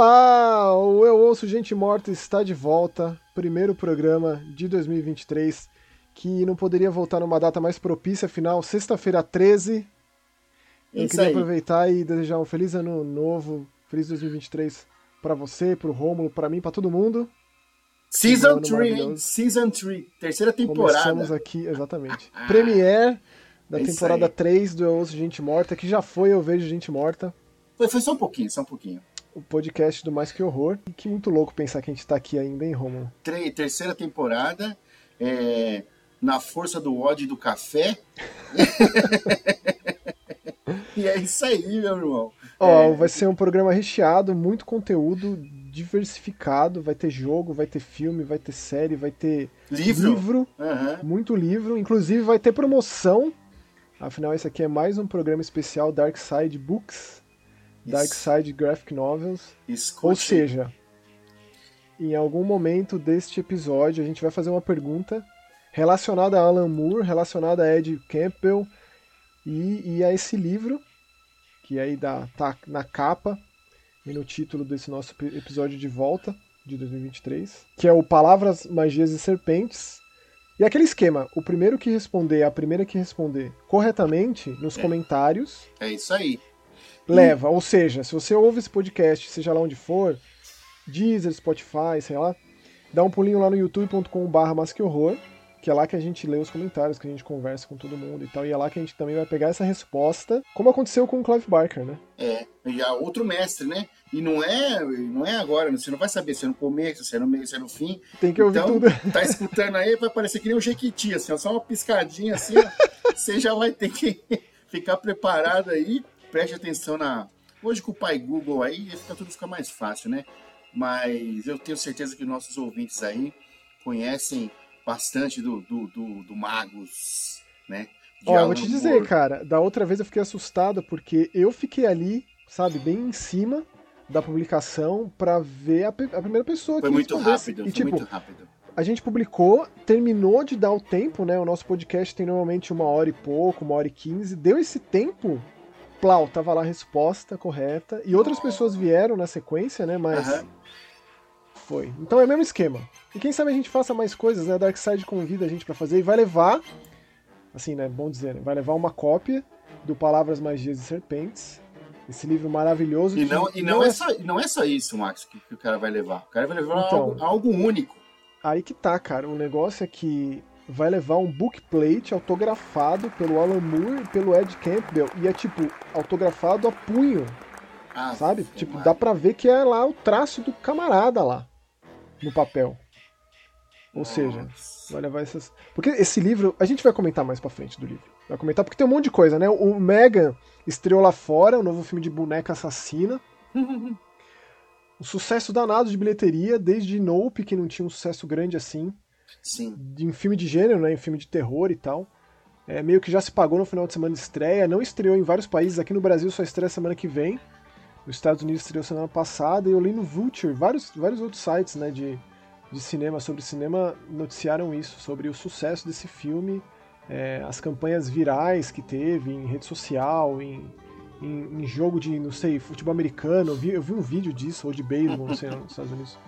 Olá, o Eu Ouço Gente Morta está de volta, primeiro programa de 2023, que não poderia voltar numa data mais propícia, afinal, sexta-feira 13. Eu Isso queria aí. aproveitar e desejar um feliz ano novo, feliz 2023 para você, pro Rômulo, para mim, para todo mundo. Season ano 3, maravilhoso. Season 3, terceira Começamos temporada. aqui, exatamente. Premiere da É isso temporada aí. 3 do Eu Ouço Gente Morta, que já foi Eu Vejo Gente Morta, Foi, foi só um pouquinho, só um pouquinho. O podcast do Mais Que Horror. E que muito louco pensar que a gente tá aqui ainda, hein, Rômulo? Tre- terceira temporada, é, na força do ódio e do café. e é isso aí, meu irmão. Ó, É. vai ser um programa recheado, muito conteúdo, diversificado. Vai ter jogo, vai ter filme, vai ter série, vai ter Livro? livro, Aham. muito livro. Inclusive vai ter promoção. Afinal, esse aqui é mais um programa especial Dark Side Books, Dark. Side Graphic Novels. Escute. Ou seja, em algum momento deste episódio a gente vai fazer uma pergunta relacionada a Alan Moore, relacionada a Ed Campbell e, e a esse livro, que aí dá, tá na capa e no título desse nosso epi- episódio de volta de 2023, que é o Palavras, Magias e Serpentes. E aquele esquema, o primeiro que responder, a primeira que responder corretamente nos É. comentários, É isso aí. Leva. Ou seja, se você ouve esse podcast, seja lá onde for, Deezer, Spotify, sei lá, dá um pulinho lá no youtube.com.br masquehorror, que é lá que a gente lê os comentários, que a gente conversa com todo mundo e tal, e é lá que a gente também vai pegar essa resposta, como aconteceu com o Clive Barker, né? É, já outro mestre, né? E não é, não é agora, você não vai saber se é no começo, se é no meio, se é no fim. Tem que ouvir então, tudo. tá escutando aí, vai parecer que nem um jequiti, assim, ó, só uma piscadinha assim, ó, você já vai ter que ficar preparado aí, preste atenção na... Hoje com o pai Google aí, fica, tudo fica mais fácil, né? Mas eu tenho certeza que nossos ouvintes aí conhecem bastante do, do, do, do Magus, né? De Ó, eu vou te dizer, Moore. cara, da outra vez eu fiquei assustado porque eu fiquei ali, sabe, bem em cima da publicação pra ver a, a primeira pessoa Foi que muito rápido, E foi tipo, muito rápido. a gente publicou, terminou de dar o tempo, né? O nosso podcast tem normalmente uma hora e pouco, uma hora e quinze. Deu esse tempo, plau, tava lá a resposta correta. E outras pessoas vieram na sequência, né? Mas Aham. foi. Então é o mesmo esquema. E quem sabe a gente faça mais coisas, né? A Darkseid convida a gente pra fazer e vai levar, assim, né? Bom dizer, né? vai levar uma cópia do Palavras, Magias e Serpentes. Esse livro maravilhoso. E não, e não, é só, e não é só isso, Max, que, que o cara vai levar. O cara vai levar Então. algo, algo único. Aí que tá, cara. O negócio é que vai levar um bookplate autografado pelo Alan Moore e pelo Ed Campbell. E é tipo, autografado a punho, Ah, sabe? Ave Tipo, Maria. dá pra ver que é lá o traço do camarada lá. No papel. Ou seja, Nossa. vai levar essas. Porque esse livro, a gente vai comentar mais pra frente do livro. Vai comentar porque tem um monte de coisa, né? O Megan estreou lá fora, o novo filme de boneca assassina. Um sucesso danado de bilheteria, desde Nope, que não tinha um sucesso grande assim Sim. em filme de gênero, né, em filme de terror e tal. É, meio que já se pagou no final de semana de estreia, não estreou em vários países, aqui no Brasil só estreia semana que vem. Nos Estados Unidos estreou semana passada, e eu li no Vulture, vários, vários outros sites né, de, de cinema sobre cinema noticiaram isso, sobre o sucesso desse filme, é, as campanhas virais que teve em rede social, em, em, em jogo de, não sei, futebol americano. Eu vi, eu vi um vídeo disso, ou de beisebol, não sei, nos Estados Unidos.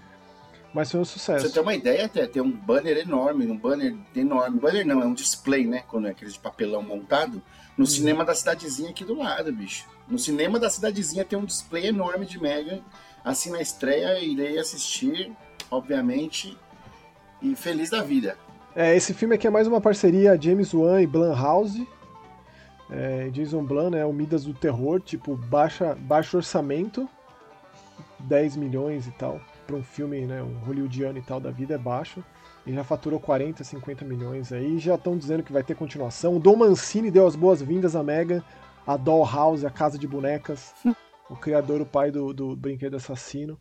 Mas foi um Pra sucesso. você ter uma ideia, até tem um banner enorme, um banner enorme. Banner não, é um display, né? Quando é aquele de papelão montado. No cinema da cidadezinha aqui do lado, bicho. No cinema da cidadezinha tem um display enorme de Mega. Assim na estreia, irei assistir, obviamente. E feliz da vida. É, esse filme aqui é mais uma parceria James Wan e Blumhouse. É, Jason Blum, né, o Midas do terror, tipo, baixa, baixo orçamento, 10 milhões e tal, para um filme, né, um hollywoodiano e tal da vida é baixo. E já faturou 40, 50 milhões aí, já estão dizendo que vai ter continuação. O Dom Mancini deu as boas-vindas à Mega, a Dollhouse, a Casa de Bonecas, o criador, o pai do, do Brinquedo Assassino.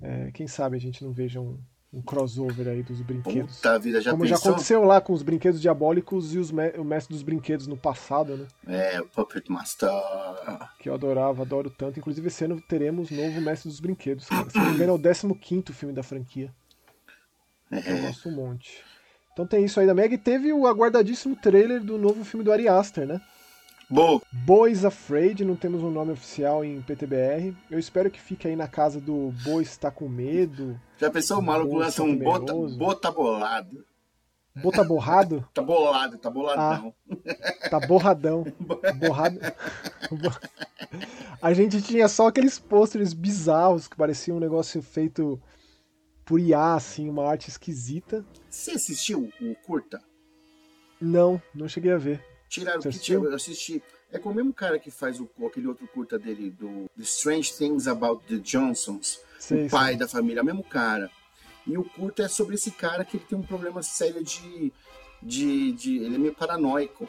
É, quem sabe a gente não veja um, um crossover aí dos brinquedos. Puta vida, já Como já pensou? aconteceu lá com os brinquedos diabólicos e os me- o mestre dos brinquedos no passado, né? É, o Puppet Master. Que eu adorava, adoro tanto. Inclusive, esse ano teremos novo mestre dos brinquedos, cara. Se não me engano, é o 15 filme da franquia. Eu É, gosto um monte. Então tem isso aí da Meg. E teve o aguardadíssimo trailer do novo filme do Ari Aster, né? Bo. Boys Afraid, não temos um nome oficial em PTBR. Eu espero que fique aí na casa do Bois está com medo. Já pensou o maluco lança um bota, bota bolado? Bota borrado? tá bolado, tá boladão. Ah, tá borradão. Borrado. A gente tinha só aqueles pôsteres bizarros que pareciam um negócio feito por IA, assim, uma arte esquisita. Você assistiu o curta? Não, não cheguei a ver. Tiraram o que eu assisti. É com o mesmo cara que faz o, aquele outro curta dele, do The Strange Things About the Johnsons, sei, o pai sei. da família, é o mesmo cara. E o curto é sobre esse cara que ele tem um problema sério de. de, de ele é meio paranoico.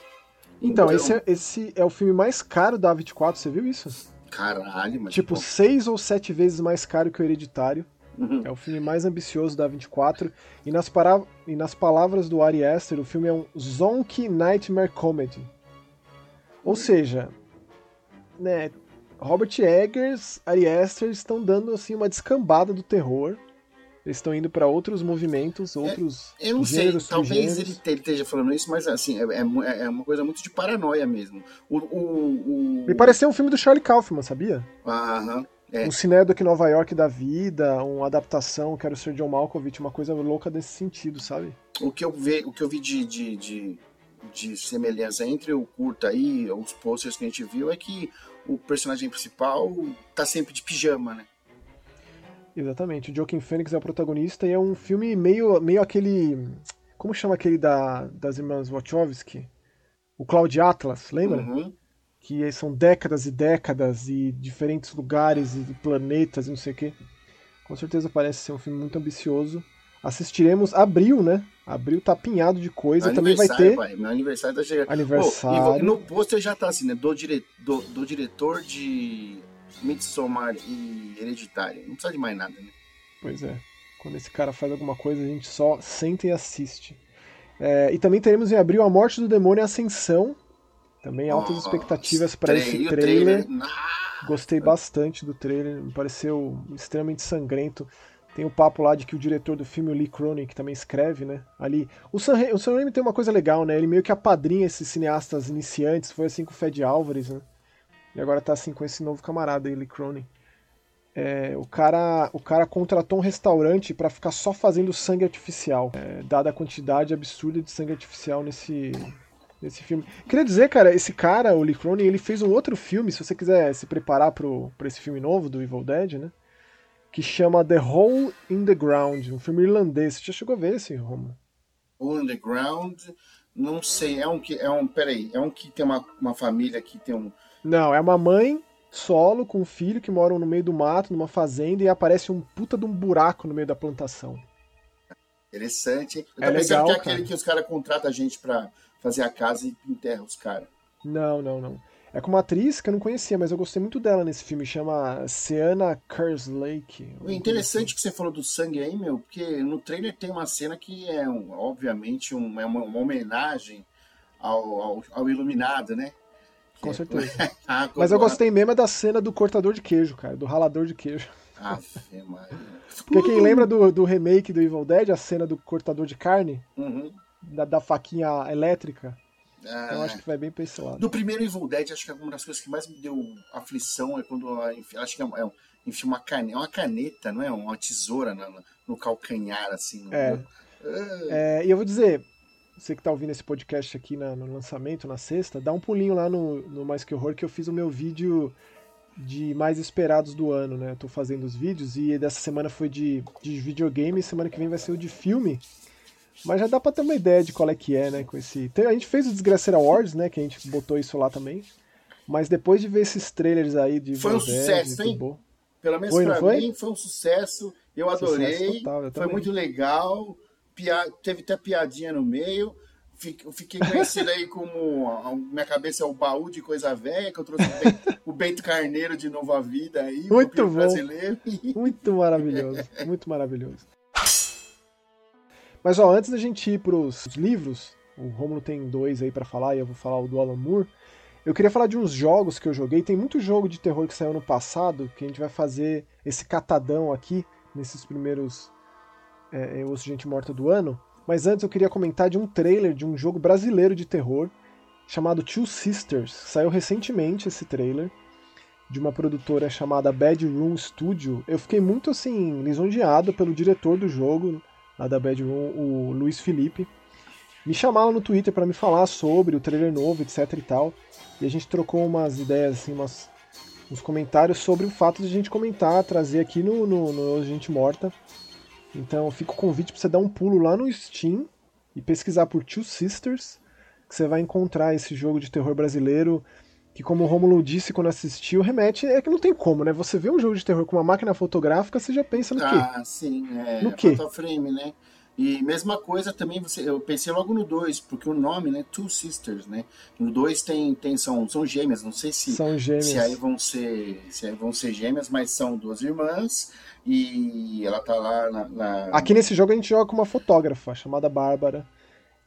Então, então esse, é, esse é o filme mais caro da 24, você viu isso? Caralho, mas. Tipo, pô... seis ou sete vezes mais caro que o Hereditário. Uhum. É o filme mais ambicioso da 24. E nas, para... e nas palavras do Ari Aster, o filme é um Zonky Nightmare Comedy. Ou seja, né, Robert Eggers, Ari Aster estão dando assim uma descambada do terror. Eles estão indo para outros movimentos, é, outros. É, eu não sei, talvez ele, ele, esteja falando isso, mas assim, é, é, é, uma coisa muito de paranoia mesmo. O, o, o... Me pareceu um filme do Charlie Kaufman, sabia? Aham. É. Um Cinedoc Nova York da vida, uma adaptação, quero ser John Malkovich, uma coisa louca desse sentido, sabe? O que eu vi, o que eu vi de, de, de, de semelhança entre o curta aí, os posters que a gente viu, é que o personagem principal tá sempre de pijama, né? Exatamente, o Joaquin Phoenix é o protagonista e é um filme meio, meio aquele. Como chama aquele da, das irmãs Wachowski? O Cloud Atlas, lembra? Uhum. Que são décadas e décadas e diferentes lugares e planetas e não sei o quê. Com certeza parece ser um filme muito ambicioso. Assistiremos abril, né? Abril tá pinhado de coisa. Também vai ter. Pai, meu aniversário tá chegando. Aniversário. e no pôster já tá assim, né? Do, dire... do, do diretor de Midsommar e Hereditário. Não precisa de mais nada, né? Pois é. Quando esse cara faz alguma coisa, a gente só senta e assiste. É, e também teremos em abril A Morte do Demônio e Ascensão. Também altas expectativas para esse trailer. trailer. Gostei bastante do trailer, me pareceu extremamente sangrento. Tem o papo lá de que o diretor do filme, o Lee Cronin, que também escreve, né? Ali. O Sam, o Sam Raimi tem uma coisa legal, né? Ele meio que apadrinha esses cineastas iniciantes. Foi assim com o Fed Álvares, né? E agora tá assim com esse novo camarada aí, Lee Cronin. É, o, cara, o cara contratou um restaurante para ficar só fazendo sangue artificial, é, dada a quantidade absurda de sangue artificial nesse, nesse filme. Queria dizer, cara, esse cara, o Lee Cronin, ele fez um outro filme, se você quiser se preparar pro, pra esse filme novo do Evil Dead, né? Que chama The Hole in the Ground, um filme irlandês. Você já chegou a ver esse, Romo? Hole in the Ground, não sei, é um que. É um, peraí, é um que tem uma, uma família que tem um não, é uma mãe solo com um filho que moram no meio do mato, numa fazenda, e aparece um puta de um buraco no meio da plantação. Interessante. Eu é legal, que é aquele cara. que os caras contratam a gente pra fazer a casa e enterra os caras. Não, não, não. É com uma atriz que eu não conhecia, mas eu gostei muito dela nesse filme, chama Sienna Kerslake. O interessante assim. que você falou do sangue aí, meu, porque no trailer tem uma cena que é, um, obviamente, um, é uma, uma homenagem ao, ao, ao Iluminado, né? Com é, certeza. ah, Mas eu gostei mesmo é da cena do cortador de queijo, cara, do ralador de queijo. Porque quem lembra do, do remake do Evil Dead, a cena do cortador de carne, uhum. Da, da, faquinha elétrica, ah, então acho que vai bem pra esse lado. Do primeiro Evil Dead, acho que uma das coisas que mais me deu aflição é quando, acho que é, é, enfim, uma caneta, é uma caneta, não é? Uma tesoura no, no calcanhar, assim. No é. é. E eu vou dizer, você que está ouvindo esse podcast aqui na, no lançamento, na sexta, dá um pulinho lá no, no Mais Que Horror que eu fiz o meu vídeo de mais esperados do ano, né? Eu tô fazendo os vídeos e dessa semana foi de, de videogame, semana que vem vai ser o de filme. Mas já dá pra ter uma ideia de qual é que é, né? Com esse. a gente fez o Desgraceira Awards, né? Que a gente botou isso lá também. Mas depois de ver esses trailers aí de. Foi um sucesso, hein? Pelo menos foi, pra foi? mim foi um sucesso. Eu adorei. Sucesso total, eu foi muito legal teve até piadinha no meio. Eu fiquei conhecido aí como minha cabeça é o baú de coisa velha, que eu trouxe o Bento, o Bento Carneiro de novo à vida aí, muito bom. brasileiro. Muito maravilhoso, muito maravilhoso. Mas ó, antes da gente ir para os livros, o Romulo tem dois aí para falar e eu vou falar o do Alan Moore. Eu queria falar de uns jogos que eu joguei. Tem muito jogo de terror que saiu no passado que a gente vai fazer esse catadão aqui nesses primeiros é, é, Osso Gente Morta do ano. Mas antes eu queria comentar de um trailer de um jogo brasileiro de terror chamado Two Sisters. Saiu recentemente esse trailer de uma produtora chamada Bad Room Studio. Eu fiquei muito assim lisonjeado pelo diretor do jogo, lá da Bad Room, o Luiz Felipe. Me chamaram no Twitter para me falar sobre o trailer novo, etc e tal. E a gente trocou umas ideias assim, umas uns comentários sobre o fato de a gente comentar, trazer aqui no, no, no Gente Morta. Então fica o convite para você dar um pulo lá no Steam e pesquisar por Two Sisters, que você vai encontrar esse jogo de terror brasileiro que, como o Romulo disse quando assistiu, remete. É que não tem como, né? Você vê um jogo de terror com uma máquina fotográfica, você já pensa no ah, quê? Ah, sim, é. No quê? Frame, né? E mesma coisa também, você, eu pensei logo no 2, porque o nome, né, Two Sisters, né? No 2 tem, tem são, são gêmeas, não sei se são gêmeas. se aí vão ser se aí vão ser gêmeas, mas são duas irmãs e ela tá lá na, na... Aqui nesse jogo a gente joga com uma fotógrafa chamada Bárbara.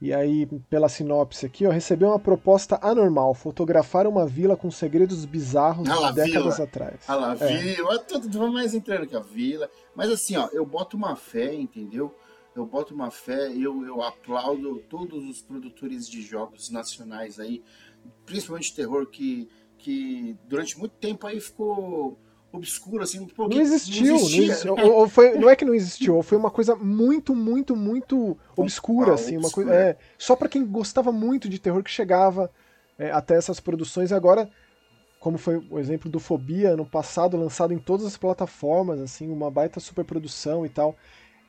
E aí, pela sinopse aqui, ó, recebeu uma proposta anormal: fotografar uma vila com segredos bizarros ah lá, de décadas vila. atrás. Ah lá, é. vila, tudo mais entrando que a vila. Mas assim, ó, eu boto uma fé, entendeu? Eu boto uma fé, eu, eu aplaudo todos os produtores de jogos nacionais aí, principalmente terror, que, que durante muito tempo aí ficou obscuro, assim, porque não existiu, não, existia, não, existiu. Ou, ou foi, não é que não existiu, foi uma coisa muito, muito, muito obscura, Ah, assim, uma obscura. coisa, é, só para quem gostava muito de terror que chegava é, até essas produções. Agora, como foi o exemplo do Fobia no passado, lançado em todas as plataformas, assim, uma baita superprodução e tal.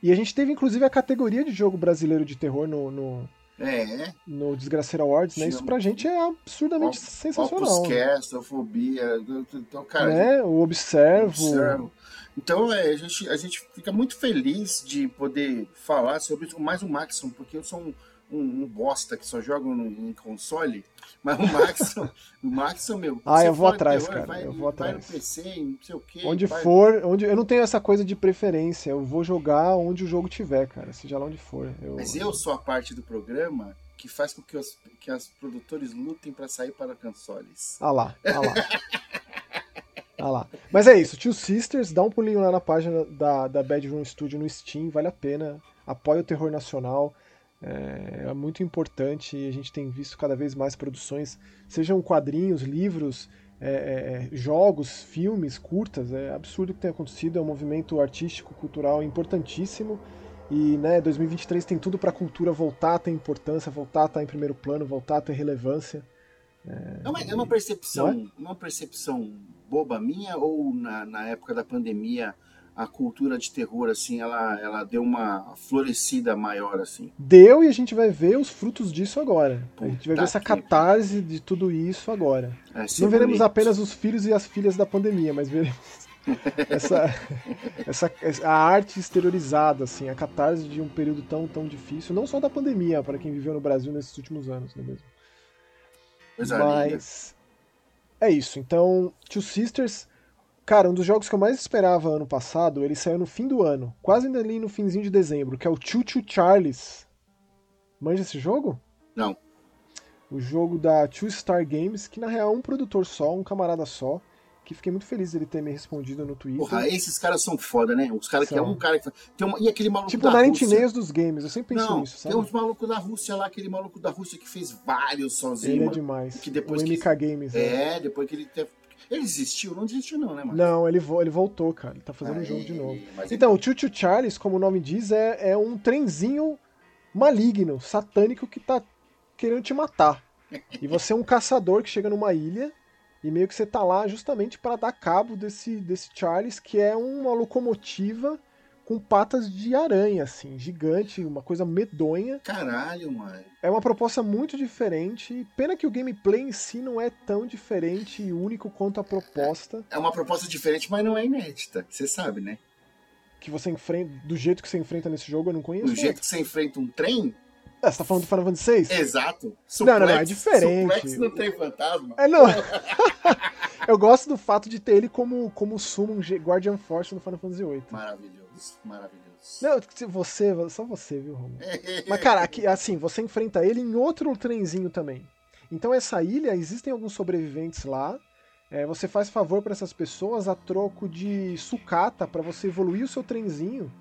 E a gente teve inclusive a categoria de jogo brasileiro de terror no, no, É, no Desgraceira Awards, né? Isso pra gente é absurdamente sensacional. Opus né? Fobia, então, cara, Né? O Observo. Observo. Então é, a, gente, a gente fica muito feliz de poder falar sobre isso, mais o Maxon, porque eu sou um, um, um bosta que só joga no, em console, mas o Maxon, o Maxon, meu. Ah, eu vou atrás, cara, Vai, eu vou vai atrás. no PC, não sei o quê. Onde vai- for, onde eu não tenho essa coisa de preferência, eu vou jogar onde o jogo tiver, cara, seja lá onde for. Eu, Mas eu sou a parte do programa que faz com que os, que os produtores lutem para sair para consoles. Ah lá, ah lá. ah lá. Mas é isso, Two Sisters, dá um pulinho lá na página da, da Bad Room Studio no Steam, vale a pena. Apoia o terror nacional. É, é muito importante e a gente tem visto cada vez mais produções, sejam quadrinhos, livros, é, é, é, jogos, filmes, curtas. É absurdo o que tem acontecido, é um movimento artístico, cultural importantíssimo. E né, 2023 tem tudo para a cultura voltar a ter importância, voltar a estar em primeiro plano, voltar a ter relevância. É uma, é uma percepção, uma percepção boba minha ou na, na época da pandemia a cultura de terror assim, ela, ela deu uma florescida maior assim. Deu e a gente vai ver os frutos disso agora. a gente vai Puta ver essa que- catarse de tudo isso agora. É, Não veremos bonito. apenas os filhos e as filhas da pandemia, mas veremos essa, essa, a arte exteriorizada, assim, a catarse de um período tão, tão difícil, não só da pandemia, para quem viveu no Brasil nesses últimos anos, não é mesmo? Coisa linda. Mas é isso. Então, Two Sisters, cara, um dos jogos que eu mais esperava ano passado, ele saiu no fim do ano, quase ali no finzinho de dezembro, que é o Choo Choo Charles. Manja esse jogo? Não. O jogo da Two Star Games, que na real é um produtor só, um camarada só, que fiquei muito feliz dele ter me respondido no Twitter. Porra, esses caras são foda, né? Os caras que é um cara que tem uma, e aquele maluco tipo da Rússia. Nails dos games, eu sempre penso Não, nisso, tem sabe? uns malucos da Rússia lá, aquele maluco da Rússia que fez vários sozinho. Ele é demais. que depois o que- MK Games, né? É, depois que ele. Ele desistiu? Não desistiu não, né, mano? Não, ele, vo- ele voltou, cara. Ele tá fazendo o Aí, jogo de novo. Então, o Choo Choo Charles, como o nome diz, é, é um trenzinho maligno, satânico que tá querendo te matar. E você é um caçador que chega numa ilha e meio que você tá lá justamente para dar cabo desse, desse Charles, que é uma locomotiva com patas de aranha, assim, gigante, uma coisa medonha. Caralho, mano. É uma proposta muito diferente. Pena que o gameplay em si não é tão diferente e único quanto a proposta É uma proposta diferente, mas não é inédita. Você sabe, né? que você enfrenta, do jeito que você enfrenta nesse jogo, eu não conheço. Do jeito que você enfrenta um trem, Ah, você tá falando do Final Fantasy VI? exato. Não, não, não, é diferente. Suplex no trem fantasma. É, não. eu gosto do fato de ter ele como, como summon Guardian Force no Final Fantasy VIII. Maravilhoso, maravilhoso. Não, você, só você, viu, Romulo? Mas, cara, aqui, assim, você enfrenta ele em outro trenzinho também. Então, essa ilha, existem alguns sobreviventes lá. É, você faz favor para essas pessoas a troco de sucata para você evoluir o seu trenzinho,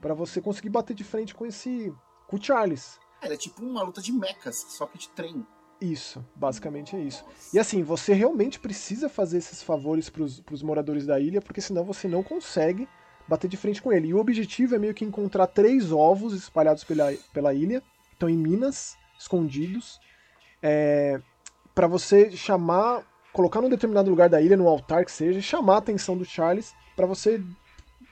para você conseguir bater de frente com esse. com o Charles. Era tipo uma luta de mechas, só que de trem. Isso, basicamente é isso. E assim, você realmente precisa fazer esses favores pros, pros moradores da ilha, porque senão você não consegue bater de frente com ele. E o objetivo é meio que encontrar três ovos espalhados pela, pela ilha, estão em minas, escondidos, é, para você chamar, colocar num determinado lugar da ilha, no altar que seja, e chamar a atenção do Charles para você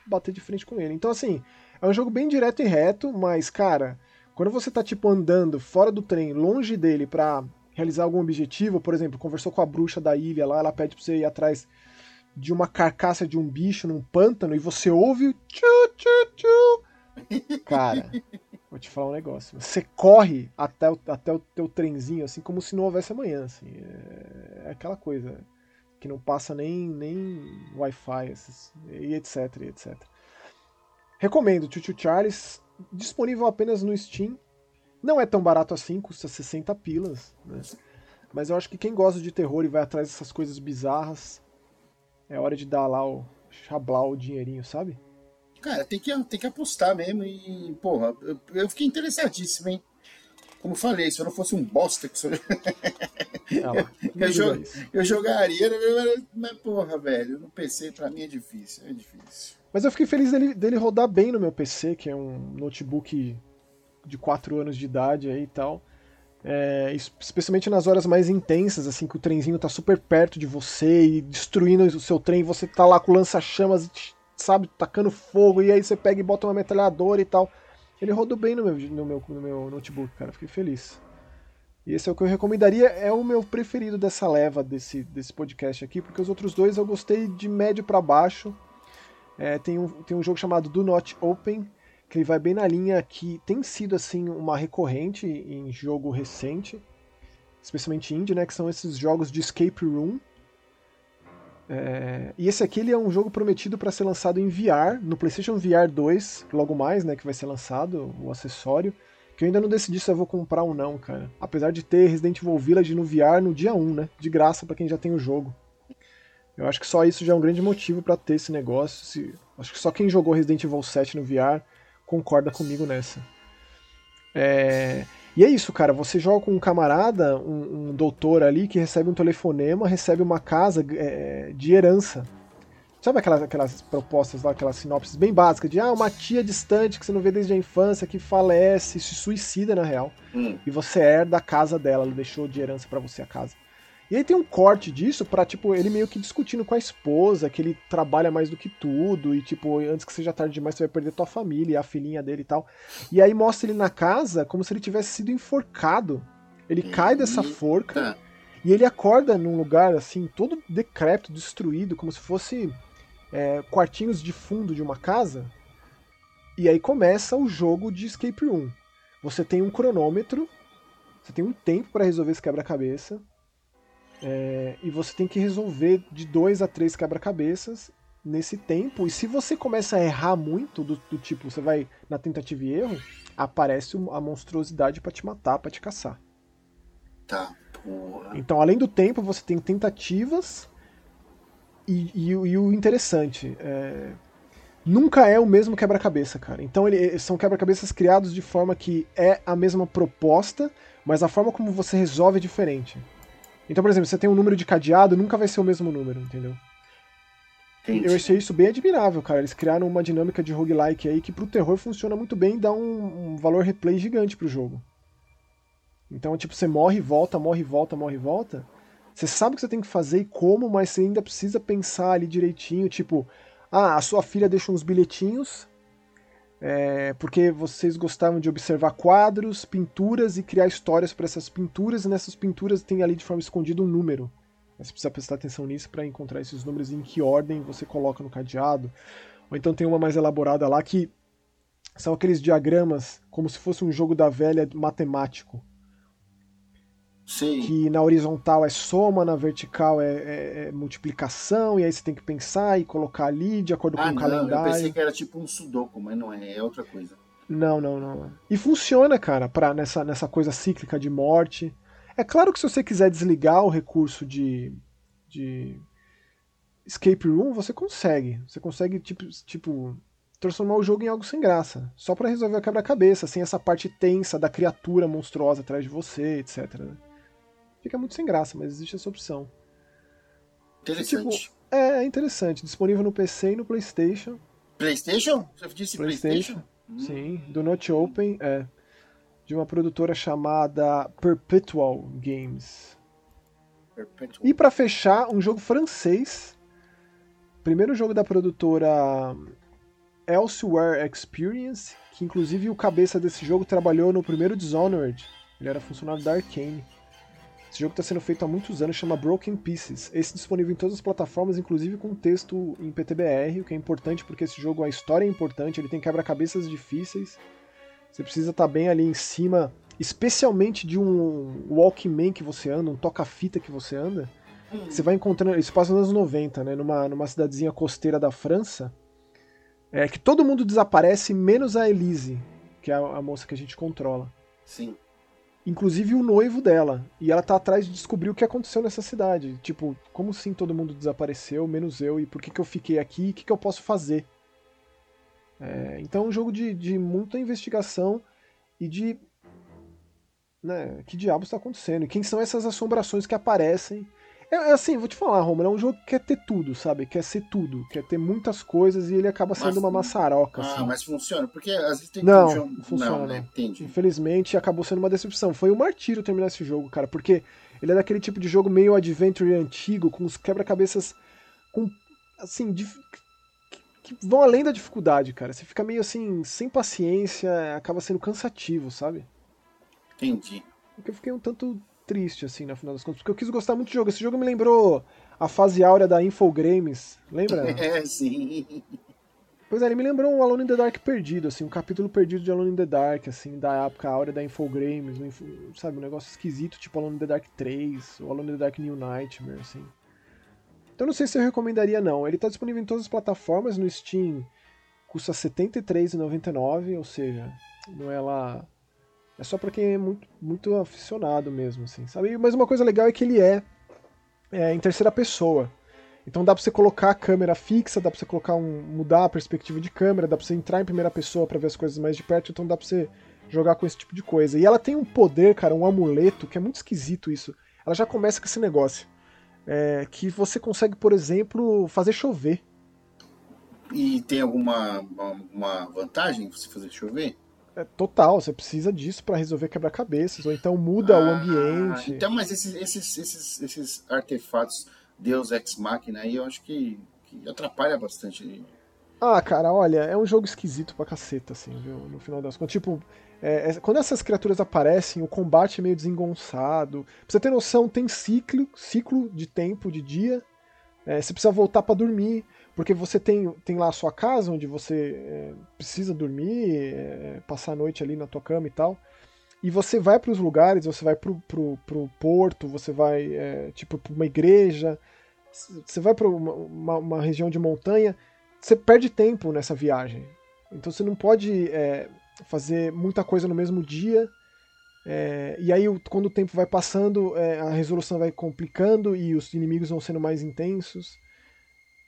bater de frente com ele. Então, assim, é um jogo bem direto e reto, mas, cara, quando você tá, tipo, andando fora do trem, longe dele, pra realizar algum objetivo, por exemplo, conversou com a bruxa da ilha lá, ela pede pra você ir atrás de uma carcaça de um bicho num pântano e você ouve tchu, tchu, tchu. Cara, vou te falar um negócio. Você corre até o, até o teu trenzinho, assim, como se não houvesse amanhã, assim. É, aquela coisa que não passa nem, nem Wi-Fi, e etc, e etc. Recomendo, Chuchu Charles, disponível apenas no Steam. Não é tão barato assim, custa 60 pilas, né? Mas eu acho que quem gosta de terror e vai atrás dessas coisas bizarras, é hora de dar lá o chablau, o dinheirinho, sabe? Cara, tem que, tem que apostar mesmo e, porra, eu, eu fiquei interessadíssimo, hein? Como falei, se eu não fosse um bosta que sou... ah, eu, eu, eu, jogaria, mas porra, velho, no PC pra mim é difícil, é difícil. Mas eu fiquei feliz dele, dele rodar bem no meu PC, que é um notebook de 4 anos de idade aí e tal. É, especialmente nas horas mais intensas, assim, que o trenzinho tá super perto de você e destruindo o seu trem, você tá lá com lança-chamas, sabe, tacando fogo, e aí você pega e bota uma metralhadora e tal. Ele rodou bem no meu, no meu, no meu notebook, cara, fiquei feliz. E esse é o que eu recomendaria, é o meu preferido dessa leva desse, desse podcast aqui, porque os outros dois eu gostei de médio para baixo. É, tem, um, tem um jogo chamado Do Not Open, que ele vai bem na linha que tem sido assim uma recorrente em jogo recente, especialmente indie, né, que são esses jogos de escape room. É, e esse aqui ele é um jogo prometido para ser lançado em VR, no PlayStation VR 2, logo mais, né, que vai ser lançado o acessório, que eu ainda não decidi se eu vou comprar ou não, cara. Apesar de ter Resident Evil Village no VR no dia 1, né, de graça para quem já tem o jogo. Eu acho que só isso já é um grande motivo para ter esse negócio. Se, acho que só quem jogou Resident Evil 7 no VR concorda comigo nessa. É, e é isso, cara. Você joga com um camarada, um, um doutor ali, que recebe um telefonema, recebe uma casa é, de herança. Sabe aquelas, aquelas propostas lá, aquelas sinopses bem básicas de ah, uma tia distante que você não vê desde a infância, que falece, se suicida na real. Hum. E você herda a casa dela, ela deixou de herança para você a casa. E aí tem um corte disso pra, tipo, ele meio que discutindo com a esposa, que ele trabalha mais do que tudo, e, tipo, antes que seja tarde demais, você vai perder tua família, a filhinha dele e tal. E aí mostra ele na casa como se ele tivesse sido enforcado. Ele cai dessa forca e ele acorda num lugar, assim, todo decrépito, destruído, como se fosse é, quartinhos de fundo de uma casa. E aí começa o jogo de escape room. Você tem um cronômetro, você tem um tempo para resolver esse quebra-cabeça é, e você tem que resolver de dois a três quebra-cabeças nesse tempo. E se você começa a errar muito, do, do, tipo, você vai na tentativa e erro, aparece a monstruosidade para te matar, para te caçar. Tá, porra. Então, além do tempo, você tem tentativas. E, e, e o interessante, é, nunca é o mesmo quebra-cabeça, cara. Então, ele, são quebra-cabeças criados de forma que é a mesma proposta, mas a forma como você resolve é diferente. Então, por exemplo, você tem um número de cadeado, nunca vai ser o mesmo número, entendeu? Entendi. Eu achei isso bem admirável, cara. Eles criaram uma dinâmica de roguelike aí que pro terror funciona muito bem e dá um, um valor replay gigante pro jogo. Então, tipo, você morre e volta, morre e volta, morre e volta. Você sabe o que você tem que fazer e como, mas você ainda precisa pensar ali direitinho, tipo, ah, a sua filha deixa uns bilhetinhos, é, porque vocês gostavam de observar quadros, pinturas e criar histórias para essas pinturas, e nessas pinturas tem ali de forma escondida um número. Você precisa prestar atenção nisso para encontrar esses números e em que ordem você coloca no cadeado. Ou então tem uma mais elaborada lá que são aqueles diagramas como se fosse um jogo da velha matemático. Sim. Que na horizontal é soma, na vertical é, é, é, multiplicação, e aí você tem que pensar e colocar ali de acordo ah, com o não, calendário. Eu pensei que era tipo um sudoku, mas não é, é outra coisa. Não, não, não. E funciona, cara, pra, nessa, nessa coisa cíclica de morte. É claro que se você quiser desligar o recurso de, de escape room, você consegue. Você consegue, tipo, tipo transformar o jogo em algo sem graça. Só para resolver o quebra-cabeça, sem essa parte tensa da criatura monstruosa atrás de você, etc. fica muito sem graça, mas existe essa opção. Interessante. Tipo, é, é interessante. Disponível no PC e no PlayStation. PlayStation? Você disse PlayStation? PlayStation? Sim, do Not Open, é. De uma produtora chamada Perpetual Games. Perpetual. E pra fechar, um jogo francês. Primeiro jogo da produtora Elsewhere Experience, que inclusive o cabeça desse jogo trabalhou no primeiro Dishonored. Ele era funcionário da Arkane. Esse jogo está sendo feito há muitos anos, chama Broken Pieces. Esse disponível em todas as plataformas, inclusive com texto em PTBR, o que é importante porque esse jogo, a história é importante, ele tem quebra-cabeças difíceis. Você precisa estar tá bem ali em cima, especialmente de um Walkman que você anda, um toca-fita que você anda. Você vai encontrando. Isso passa nos anos 90, né? Numa, numa cidadezinha costeira da França. É que todo mundo desaparece, menos a Elise, que é a, a moça que a gente controla. Sim. Inclusive o noivo dela. E ela tá atrás de descobrir o que aconteceu nessa cidade. Tipo, como assim todo mundo desapareceu, menos eu, e por que, que eu fiquei aqui, e o que, que eu posso fazer? É, então é um jogo de, de muita investigação e de. Né, que diabo está acontecendo? E quem são essas assombrações que aparecem é, é, assim, vou te falar, Romulo, é um jogo que quer ter tudo, sabe? Quer ser tudo, quer ter muitas coisas e ele acaba sendo mas, uma maçaroca. Ah, assim. mas funciona, porque às vezes tem não, um jogo... Funciona, não, né? Entendi. Infelizmente acabou sendo uma decepção. Foi um martírio terminar esse jogo, cara, porque ele é daquele tipo de jogo meio adventure antigo, com os quebra-cabeças com, assim, dif... que vão além da dificuldade, cara. Você fica meio assim, sem paciência, acaba sendo cansativo, sabe? Entendi. Porque eu fiquei um tanto triste, assim, no final das contas, porque eu quis gostar muito do jogo. Esse jogo me lembrou a fase áurea da Infogrames, lembra? É, sim. Pois é, ele me lembrou um Alone in the Dark perdido, assim, um capítulo perdido de Alone in the Dark, assim, da época áurea da Infogrames, sabe, um negócio esquisito, tipo Alone in the Dark 3, ou Alone in the Dark New Nightmare, assim. Então não sei se eu recomendaria, não. Ele tá disponível em todas as plataformas, no Steam custa R$ 73,99, ou seja, não é lá é só para quem é muito, muito aficionado mesmo, assim, sabe? Mas uma coisa legal é que ele é, é em terceira pessoa. Então dá pra você colocar a câmera fixa, dá pra você colocar um. mudar a perspectiva de câmera, dá pra você entrar em primeira pessoa para ver as coisas mais de perto, então dá pra você jogar com esse tipo de coisa. E ela tem um poder, cara, um amuleto, que é muito esquisito isso. Ela já começa com esse negócio. É, que você consegue, por exemplo, fazer chover. E tem alguma uma vantagem você fazer chover? É total, você precisa disso para resolver quebra-cabeças, ou então muda ah, o ambiente. Então, mas esses, esses, esses, esses artefatos Deus Ex Machina aí, eu acho que, que atrapalha bastante. Ah, cara, olha, é um jogo esquisito pra caceta, assim, viu? No final das contas. Tipo, é, é, quando essas criaturas aparecem, o combate é meio desengonçado. Pra você ter noção, tem ciclo, ciclo de tempo, de dia. É, você precisa voltar para dormir. Porque você tem, tem lá a sua casa, onde você é, precisa dormir, é, passar a noite ali na tua cama e tal. E você vai para os lugares, você vai pro, pro porto, você vai, é, tipo, para uma igreja, você vai para uma, uma, uma, região de montanha, você perde tempo nessa viagem. Então você não pode é, fazer muita coisa no mesmo dia. É, e aí, quando o tempo vai passando, é, a resolução vai complicando e os inimigos vão sendo mais intensos.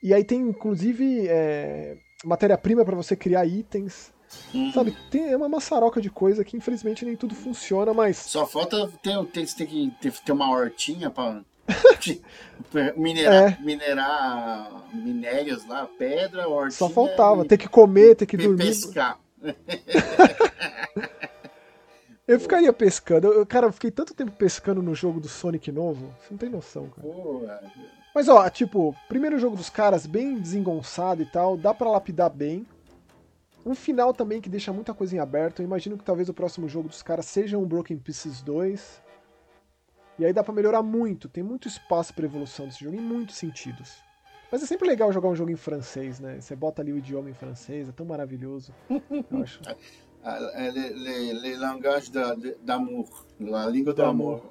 E aí tem, inclusive, é, matéria-prima para você criar itens. Uhum. Sabe, tem, é uma maçaroca de coisa que infelizmente nem tudo funciona, mas. Só falta ter, ter, ter que ter, ter uma hortinha pra minerar, é. minerar minérios lá, pedra, hortinha. Só faltava, ter que comer, ter que dormir. Pescar. Eu ficaria pescando. Eu, cara, eu fiquei tanto tempo pescando no jogo do Sonic novo. Você não tem noção, cara. Porra. Mas ó, tipo, primeiro jogo dos caras, bem desengonçado e tal, dá para lapidar bem. Um final também que deixa muita coisa em aberto. Eu imagino que talvez o próximo jogo dos caras seja um Broken Pieces 2. E aí dá para melhorar muito, tem muito espaço para evolução desse jogo em muitos sentidos. Mas é sempre legal jogar um jogo em francês, né? Você bota ali o idioma em francês, é tão maravilhoso. Eu acho. É, le, le, le langage d'amour, a língua do amor.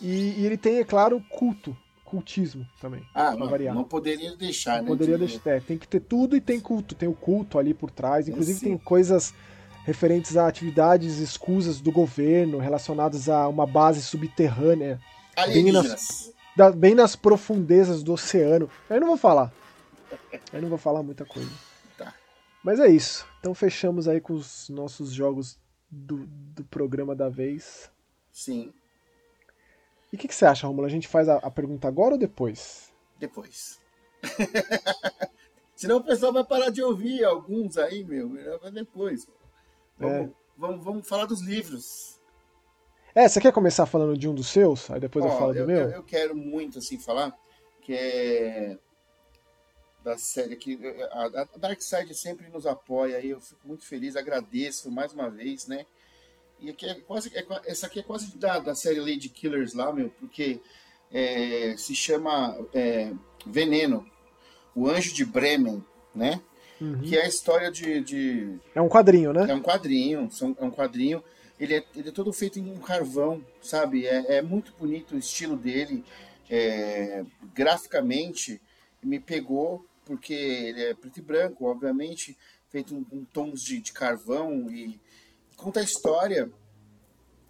e, e, ele tem, é claro, culto cultismo também. Ah, não, variar. não poderia deixar, não né? Poderia deixar. É, tem que ter tudo e tem culto. Tem o culto ali por trás. Inclusive tem coisas referentes a atividades escusas do governo relacionadas a uma base subterrânea. Bem nas, da, bem nas profundezas do oceano. Aí não vou falar. Aí não vou falar muita coisa. Tá. Mas é isso. Então fechamos aí com os nossos jogos do, do programa da vez. Sim. E o que, que, você acha, Romulo? A gente faz a, a pergunta agora ou depois? Depois. Senão o pessoal vai parar de ouvir alguns aí, meu. Melhor depois. Vamos, é. vamos, vamos falar dos livros. É, você quer começar falando de um dos seus? Aí depois Ó, eu falo do eu, meu? Eu, eu, quero muito, assim, falar que é da série que a, a Dark Side sempre nos apoia aí, eu fico muito feliz, agradeço mais uma vez, né? E aqui é quase, é, essa aqui é quase da, da série Lady Killers lá, meu, porque é, se chama é, Veneno, o Anjo de Bremen, né? Uhum. Que é a história de, de, É um quadrinho, né? É um quadrinho, é um quadrinho. Ele é, ele é todo feito em um carvão, sabe? É, é muito bonito o estilo dele. É, graficamente, me pegou, porque ele é preto e branco, obviamente, feito com tons de, de carvão e conta a história.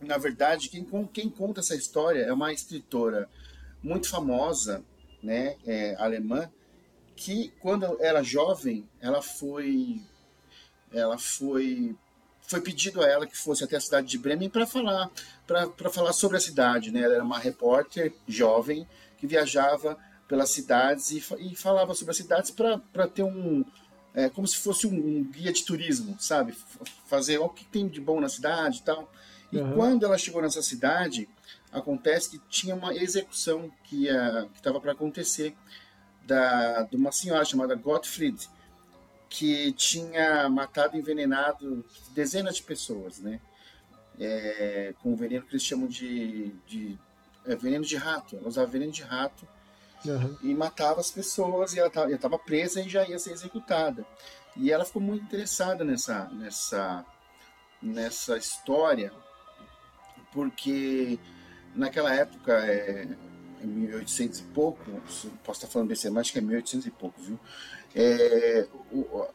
Na verdade, quem, quem conta essa história é uma escritora muito famosa, né, é, alemã, que quando era jovem, ela foi, ela foi, foi pedido a ela que fosse até a cidade de Bremen para falar, para falar sobre a cidade, né? Ela era uma repórter jovem que viajava pelas cidades e, e falava sobre as cidades para ter um, é, como se fosse um, um, guia de turismo, sabe? Fazer o que tem de bom na cidade e tal. E uhum. quando ela chegou nessa cidade, acontece que tinha uma execução que estava para acontecer da, de uma senhora chamada Gottfried, que tinha matado e envenenado dezenas de pessoas, né? É, com o veneno que eles chamam de, de é, veneno de rato. Ela usava veneno de rato uhum. e matava as pessoas e ela estava presa e já ia ser executada. E ela ficou muito interessada nessa, nessa, nessa história, porque naquela época, é, em 1800 e pouco, posso estar falando desse, mas acho que é 1800 e pouco, viu? É, o,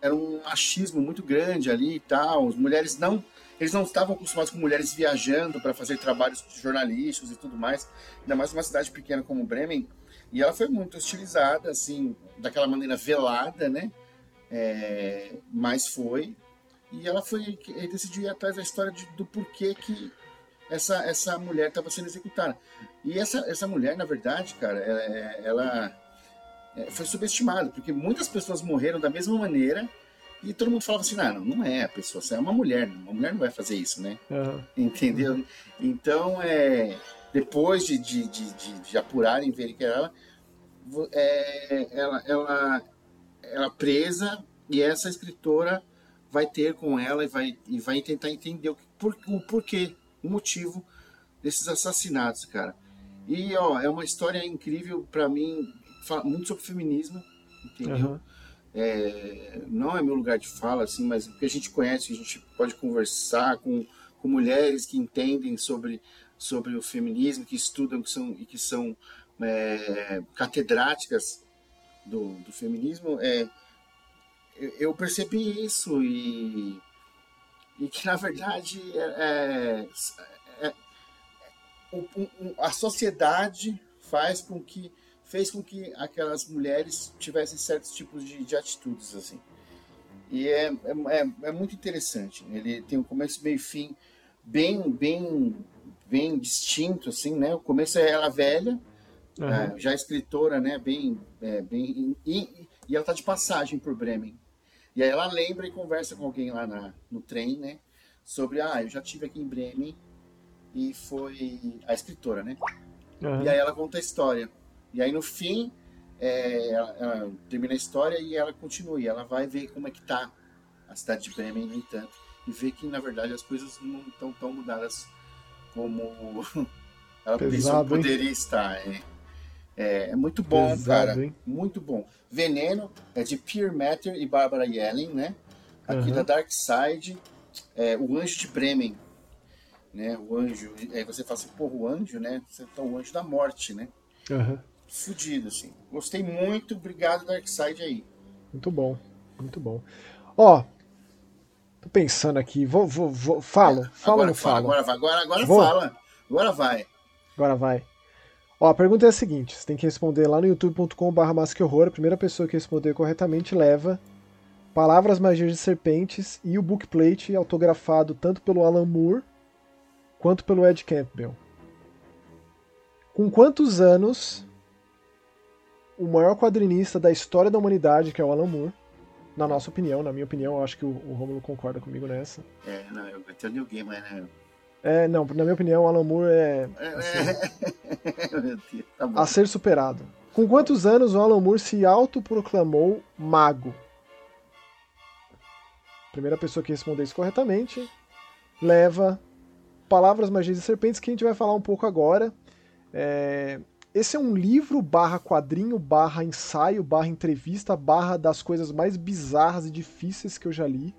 era um machismo muito grande ali e tal. As mulheres não eles não estavam acostumados com mulheres viajando para fazer trabalhos jornalísticos e tudo mais, ainda mais uma cidade pequena como Bremen. E ela foi muito hostilizada, assim, daquela maneira velada, né? É, mas foi. E ela foi ele decidiu ir atrás da história de, do porquê que essa, essa mulher estava sendo executada. E essa, essa mulher, na verdade, cara, ela, ela é, foi subestimada, porque muitas pessoas morreram da mesma maneira e todo mundo falava assim, não, não é a pessoa, é uma mulher, uma mulher não vai fazer isso, né? Uhum. Entendeu? Então, é, depois de, de, de, de, de apurarem, verem que era ela, é, ela, ela, ela presa e essa escritora vai ter com ela e vai, e vai tentar entender o, por, o porquê, o motivo desses assassinatos, cara. E, ó, é uma história incrível para mim, muito sobre feminismo, entendeu? Uhum. É, não é meu lugar de fala, assim, mas que a gente conhece, a gente pode conversar com, com mulheres que entendem sobre, sobre o feminismo, que estudam que são, e que são é, catedráticas do, do feminismo, é, eu percebi isso e, e que, na verdade, é, é, é a sociedade faz com que fez com que aquelas mulheres tivessem certos tipos de, de atitudes assim. E é, é, é, é muito interessante. Ele tem um começo, meio e fim bem, bem, bem distinto, assim, né? O começo é ela velha, uhum. já escritora, né? Bem, é, bem e, e, ela tá de passagem por Bremen. E aí ela lembra e conversa com alguém lá na, no trem, né? Sobre, ah, eu já tive aqui em Bremen e foi a escritora, né? Uhum. E aí ela conta a história. E aí no fim, é, ela, ela, termina a história e ela continua. E ela vai ver como é que tá a cidade de Bremen, no entanto, e ver que na verdade as coisas não estão tão mudadas como ela Pesado, pensou que poderia hein? estar. É, é, é, muito bom, Pesado, cara. Hein? Muito bom. Veneno é de Pierre Matter e Barbara Yellen, né? Aqui uhum. da Dark Side, é, o Anjo de Bremen. Né, o anjo, aí você fala assim, porra, o anjo, né? Você tá o anjo da morte, né? Uhum fudido, assim. Gostei muito, obrigado Darkseid aí. Muito bom, muito bom. Ó, tô pensando aqui, vou, vou, vou falo, é, fala ou não fala? Agora vai, agora, agora fala, agora vai. Agora vai. Ó, a pergunta é a seguinte, você tem que responder lá no youtube.com.br A primeira pessoa que responder corretamente leva Palavras Magias de Serpentes e o bookplate autografado tanto pelo Alan Moore quanto pelo Ed Campbell. Com quantos anos o maior quadrinista da história da humanidade, que é o Alan Moore, na nossa opinião, na minha opinião, eu acho que o, o Romulo concorda comigo nessa. É, não, eu tenho New Gamer, né? É, não, na minha opinião, o Alan Moore é, É, assim, Meu Deus, tá bom. a ser superado. Com quantos anos o Alan Moore se autoproclamou mago? Primeira pessoa que responder isso corretamente leva Palavras, Magias e Serpentes, que a gente vai falar um pouco agora. É, Esse é um livro barra quadrinho, barra ensaio, barra entrevista, barra das coisas mais bizarras e difíceis que eu já li.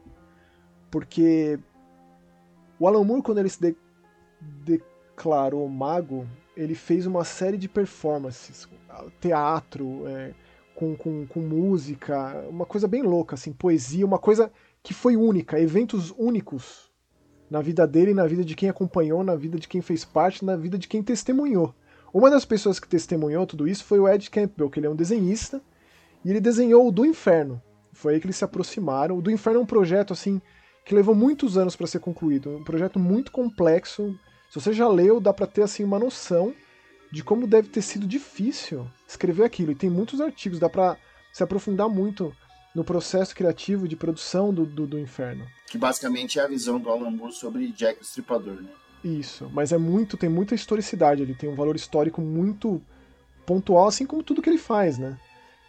Porque o Alan Moore, quando ele se de- declarou mago, ele fez uma série de performances, teatro, é, com, com, com música, uma coisa bem louca, assim, poesia, uma coisa que foi única, eventos únicos na vida dele, na vida de quem acompanhou, na vida de quem fez parte, na vida de quem testemunhou. Uma das pessoas que testemunhou tudo isso foi o Ed Campbell, que ele é um desenhista, e ele desenhou o Do Inferno. Foi aí que eles se aproximaram. O Do Inferno é um projeto assim que levou muitos anos para ser concluído, um projeto muito complexo. Se você já leu, dá para ter assim uma noção de como deve ter sido difícil escrever aquilo. E tem muitos artigos, dá para se aprofundar muito no processo criativo de produção do, do, do Inferno. Que basicamente é a visão do Alan Moore sobre Jack o né? Isso, mas é muito, tem muita historicidade, ele tem um valor histórico muito pontual, assim como tudo que ele faz, né?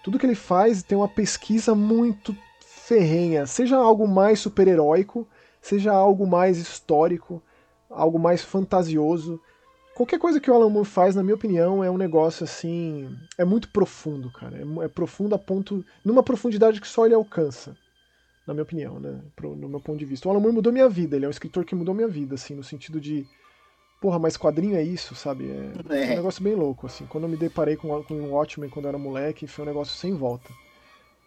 Tudo que ele faz tem uma pesquisa muito ferrenha, seja algo mais super-heróico, seja algo mais histórico, algo mais fantasioso. Qualquer coisa que o Alan Moore faz, na minha opinião, é um negócio assim. É muito profundo, cara. É, é profundo a ponto. numa profundidade que só ele alcança. Na minha opinião, né? Pro- no meu ponto de vista. O Alan Moore mudou minha vida. Ele é um escritor que mudou minha vida, assim, no sentido de. Porra, mas quadrinho é isso, sabe? É, é um É. negócio bem louco, assim. Quando eu me deparei com, com o Watchmen quando eu era moleque, foi um negócio sem volta.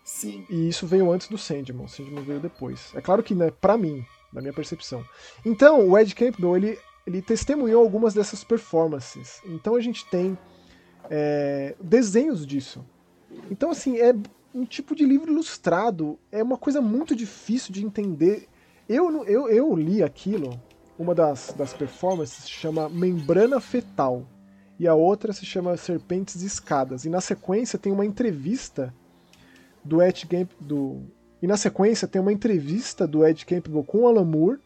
Sim. E isso veio antes do Sandman, o Sandman veio depois. É claro que, né, pra mim, na minha percepção. Então, o Ed Campbell, ele, ele testemunhou algumas dessas performances. Então a gente tem é, desenhos disso. Então, assim, é um tipo de livro ilustrado, é uma coisa muito difícil de entender. Eu, eu, eu li aquilo, uma das, das performances se chama Membrana Fetal, e a outra se chama Serpentes e Escadas. E na sequência tem uma entrevista do Ed Camp do e na sequência tem uma entrevista do Ed Campbell com Alan Moore,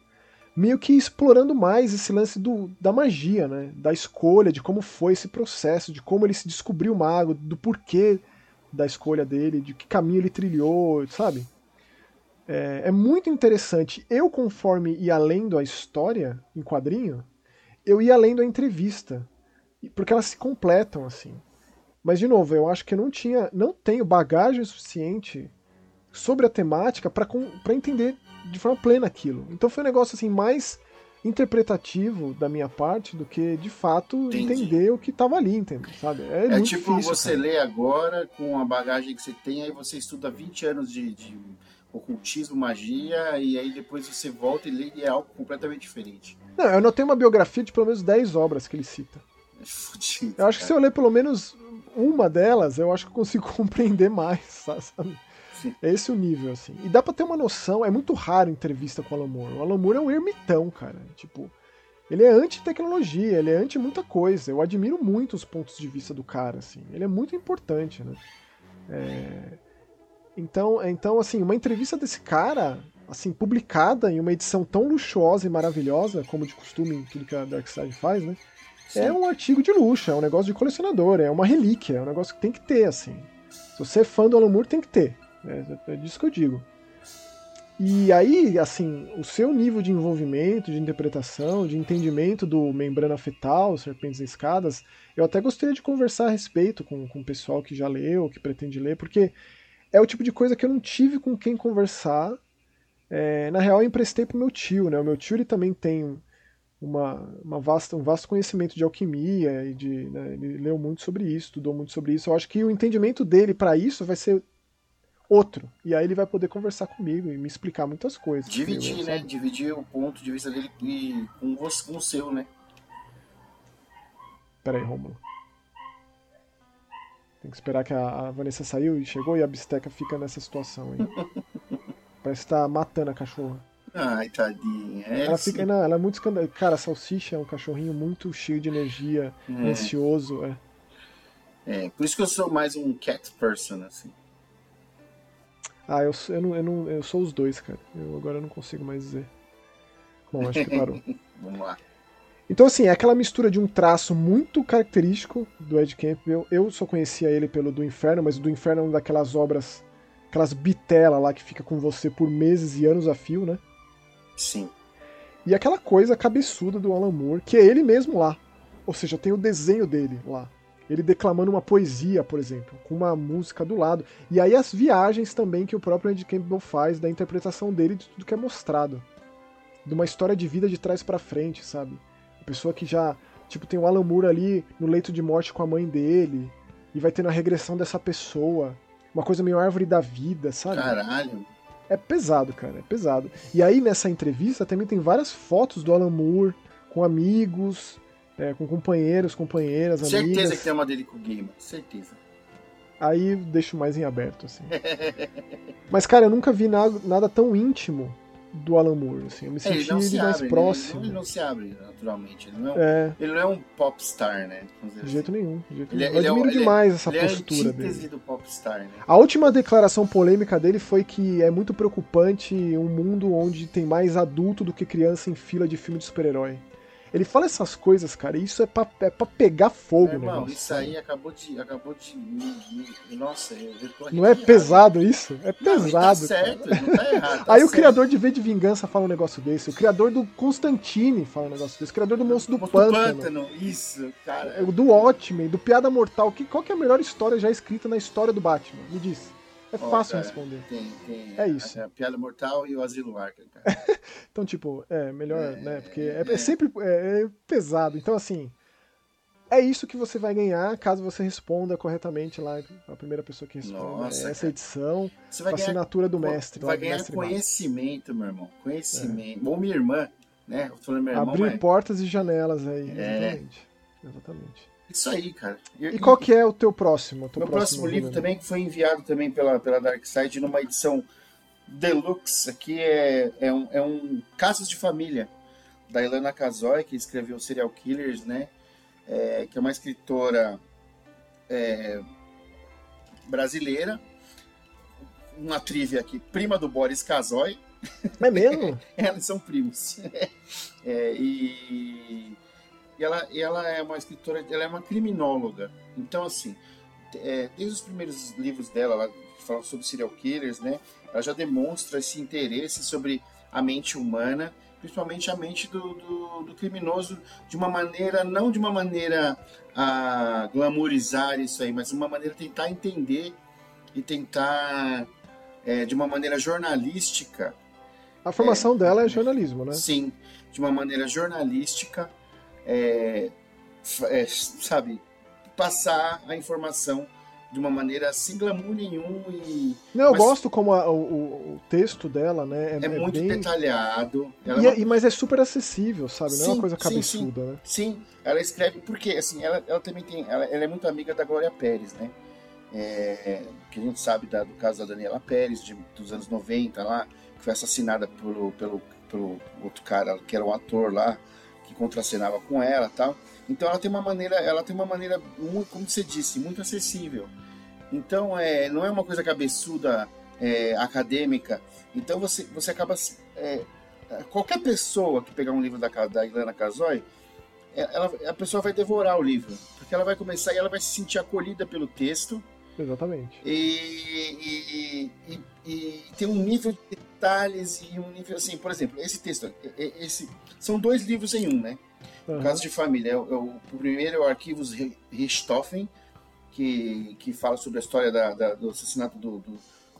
meio que explorando mais esse lance do, da magia, né? Da escolha, de como foi esse processo, de como ele se descobriu mago, do porquê da escolha dele, de que caminho ele trilhou, sabe? É, é muito interessante. Eu, conforme ia lendo a história em quadrinho, eu ia lendo a entrevista, porque elas se completam assim. Mas de novo, eu acho que eu não tinha, não tenho bagagem suficiente sobre a temática para entender de forma plena aquilo. Então foi um negócio assim mais interpretativo da minha parte do que de fato Entendi. entender o que estava ali, entendeu? Sabe? É, É tipo difícil, você cara. lê agora com a bagagem que você tem, aí você estuda 20 anos de, de ocultismo, magia, e aí depois você volta e lê e é algo completamente diferente. Não, eu anotei uma biografia de pelo menos 10 obras que ele cita. É fudido. Eu acho que se eu ler pelo menos uma delas, eu acho que eu consigo compreender mais, sabe? Sim. É esse o nível, assim. E dá pra ter uma noção, é muito raro entrevista com o Alan Moore. O Alan Moore é um ermitão, cara. Tipo, ele é anti-tecnologia, ele é anti muita coisa. Eu admiro muito os pontos de vista do cara, assim. Ele é muito importante, né? É, Então, então, assim, uma entrevista desse cara, assim, publicada em uma edição tão luxuosa e maravilhosa, como de costume em tudo que a Darkseid faz, né? É um artigo de luxo, é um negócio de colecionador, é uma relíquia, é um negócio que tem que ter, assim. Se você é fã do Alan Moore, tem que ter. É, é disso que eu digo. E aí, assim, o seu nível de envolvimento, de interpretação, de entendimento do membrana fetal, serpentes e escadas, eu até gostaria de conversar a respeito com, com o pessoal que já leu, que pretende ler, porque é o tipo de coisa que eu não tive com quem conversar. É, na real, eu emprestei pro meu tio, né? O meu tio ele também tem uma, uma vasta, um vasto conhecimento de alquimia e de, né, ele leu muito sobre isso, estudou muito sobre isso. Eu acho que o entendimento dele para isso vai ser outro. E aí ele vai poder conversar comigo e me explicar muitas coisas. Dividir, né? sabe? Dividir o ponto de vista dele e com, você, com o seu, né? Pera aí, Rômulo. Tem que esperar que a, a Vanessa saiu e chegou e a bisteca fica nessa situação aí. Parece que tá matando a cachorra. Ai, tadinha. É Ela, assim. fica, não, ela é muito escandalosa. Cara, a Salsicha é um cachorrinho muito cheio de energia, É. ansioso. É. É, por isso que eu sou mais um cat person, assim. Ah, eu, sou- eu, não, eu, não, eu sou os dois, cara. Eu agora não consigo mais dizer. Bom, acho que parou. Vamos lá. Então, assim, é aquela mistura de um traço muito característico do Ed Campbell. Eu só conhecia ele pelo do Inferno, mas o do Inferno é uma daquelas obras, aquelas bitela lá que fica com você por meses e anos a fio, né? Sim. E aquela coisa cabeçuda do Alan Moore, que é ele mesmo lá. Ou seja, tem o desenho dele lá. Ele declamando uma poesia, por exemplo, com uma música do lado. E aí as viagens também que o próprio Ed Campbell faz da interpretação dele de tudo que é mostrado. De uma história de vida de trás pra frente, sabe? A pessoa que já, tipo, tem o Alan Moore ali no leito de morte com a mãe dele, e vai tendo a regressão dessa pessoa. Uma coisa meio árvore da vida, sabe? Caralho. É pesado, cara, é pesado. E aí nessa entrevista também tem várias fotos do Alan Moore com amigos, é, com companheiros, companheiras, Certeza amigas. que tem uma dele com o Gamer. Certeza. Aí deixo mais em aberto, assim. Mas, cara, eu nunca vi nada, nada tão íntimo do Alan Moore, assim. Eu me É, ele senti não se mais abre, né? próximo. Ele, não, ele não se abre naturalmente. Ele não é um, É, ele não é um popstar, né? De jeito nenhum. De jeito Ele é- nenhum. Eu é admiro é- demais essa é postura dele. do popstar, né? A última declaração polêmica dele foi que é muito preocupante um mundo onde tem mais adulto do que criança em fila de filme de super-herói. Ele fala essas coisas, cara, e isso é pra, é pra pegar fogo, irmão, isso aí acabou de. Acabou de. Nossa, eu, tô Não é pesado isso? É Não, e pesado. tá certo, não tá errado. tá Aí o certo. criador de V de Vingança fala um negócio desse, o criador do Constantine fala um negócio desse, o criador do Monstro do Monstro Pântano, Isso, cara. o do Watchmen, do Piada Mortal. Que, qual que é a melhor história já escrita na história do Batman? Me diz. É Ó, fácil cara, responder. Tem, tem É isso. A, a Piada Mortal e o Asilo cara. Então, tipo, é melhor, É, né? Porque é, é. é sempre é, é pesado. Então, assim, é isso que você vai ganhar caso você responda corretamente lá, a primeira pessoa que responde. Nossa, é essa cara. edição, Você com vai a ganhar, assinatura do mestre. vai ganhar mestre conhecimento, meu irmão. Conhecimento. Ou minha irmã, né? Eu tô falando meu irmão, Abrir mas... portas e janelas aí, É. exatamente. Exatamente. Isso aí, cara. E qual que é o teu próximo? teu Meu próximo livro também, que foi enviado também pela, pela Dark Side numa edição deluxe. Aqui é, é, um, é um Casos de Família, da Ilana Kazoy, que escreveu Serial Killers, né? É, que é uma escritora é, brasileira. Uma trivia aqui, prima do Boris Kazoy. É mesmo? Elas são primos. É, e e ela, e ela é uma escritora, ela é uma criminóloga. Então, assim, é, desde os primeiros livros dela, ela fala sobre serial killers, né? Ela já demonstra esse interesse sobre a mente humana, principalmente a mente do, do, do criminoso, de uma maneira, não de uma maneira a glamourizar isso aí, mas de uma maneira a tentar entender e tentar, é, de uma maneira jornalística, A formação dela é jornalismo, né? Sim, de uma maneira jornalística, é, é, sabe, passar a informação de uma maneira sem glamour nenhum e Não, eu Mas- gosto como a- o, o- texto dela, né? é, muito bem... detalhado. E é é- uma- e- mas é super acessível, sabe? Não é Sim, uma coisa sim, cabeçuda, né? Sim, ela escreve porque assim, ela, ela também tem, ela, ela é muito amiga da Glória Pérez, né? É, que a gente sabe da- do caso da Daniela Pérez de, dos anos 90 lá, que foi assassinada pelo, pelo, pelo outro cara que era um ator lá que contracenava com ela, tal. Então ela tem uma maneira, ela tem uma maneira muito, como você disse, muito acessível. Então é, não é uma coisa cabeçuda, é, acadêmica. Então você, você acaba é, qualquer pessoa que pegar um livro da, da Ilana Casoy, ela, a pessoa vai devorar o livro, porque ela vai começar e ela vai se sentir acolhida pelo texto Exatamente. e, e, e, e tem um nível de detalhes e um nível assim, por exemplo, esse texto, e- e- esse são dois livros em um, né? Aham. Caso de família, é o, é o- o primeiro é o Arquivos Ri- Richthofen, que, que fala sobre a história da- da- do assassinato do, do,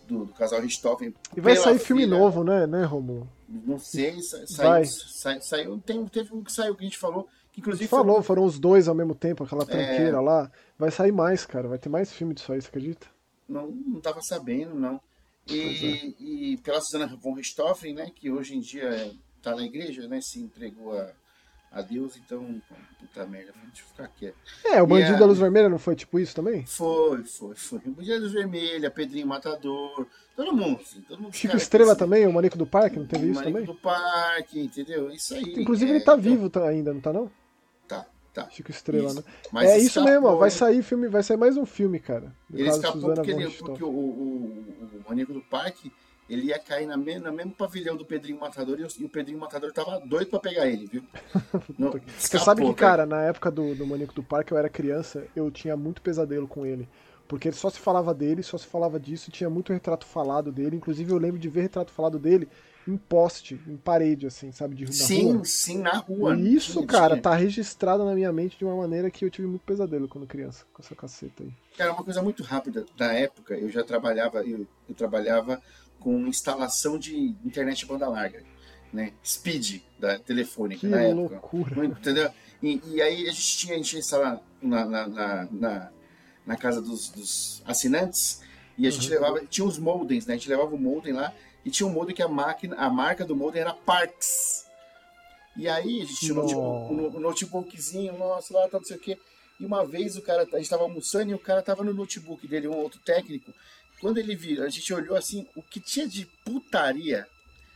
do- do casal Richthofen. E vai sair filme filha. novo, né, né, Romulo? Não sei, sa- saiu, sai- saiu, tem, teve um que saiu que a gente falou, que A inclusive gente foi- falou, foram os dois ao mesmo tempo, aquela É. tranqueira lá. Vai sair mais, cara. Vai ter mais filme disso aí, você acredita? não, não tava sabendo, não. Pois é. E, e pela Susana von Richthofen, né, que hoje em dia está na igreja, né, se entregou a, Adeus, então, puta merda, deixa eu ficar quieto. É, o Bandido da Luz Vermelha não foi tipo isso também? Foi, foi, foi. O Bandido da Luz Vermelha, Pedrinho Matador, todo mundo, assim, todo mundo. Chico Estrela assim, também, o Manico do Parque, não teve isso também? O Manico do Parque, entendeu? Isso aí. Inclusive é, ele tá então... vivo ainda, não tá não? Tá, tá. Chico Estrela, isso. né? Mas é isso mesmo, ó, vai sair filme, vai sair mais um filme, cara. Ele escapou porque, ele, porque o, o, o Manico do Parque ele ia cair na me, no mesmo pavilhão do Pedrinho Matador e o, e o Pedrinho Matador tava doido pra pegar ele, viu? No, Você sabe que, cara, na época do, do Maníaco do Parque, eu era criança, eu tinha muito pesadelo com ele. Porque só se falava dele, só se falava disso, tinha muito retrato falado dele. Inclusive, eu lembro de ver retrato falado dele em poste, em parede, assim, sabe? De, sim, rua. sim, na rua. E isso, tinha, cara, tá registrado na minha mente de uma maneira que eu tive muito pesadelo quando criança, com essa caceta aí. Cara, uma coisa muito rápida. Da época, eu já trabalhava, eu, eu trabalhava com instalação de internet banda larga, né? Speed da telefônica que na época. Entendeu? E, e, aí a gente tinha, a gente instalar na, na, na, na, casa dos, dos, assinantes e a gente uhum. levava, tinha os modems, né? A gente levava o modem lá e tinha um modem que a máquina, a marca do modem era Parks. E aí a gente tinha um notebookzinho, nossa, lá, tá, não sei o quê. E uma vez o cara, a gente tava almoçando e o cara tava no notebook dele, um outro técnico, quando ele viu, a gente olhou assim, o que tinha de putaria.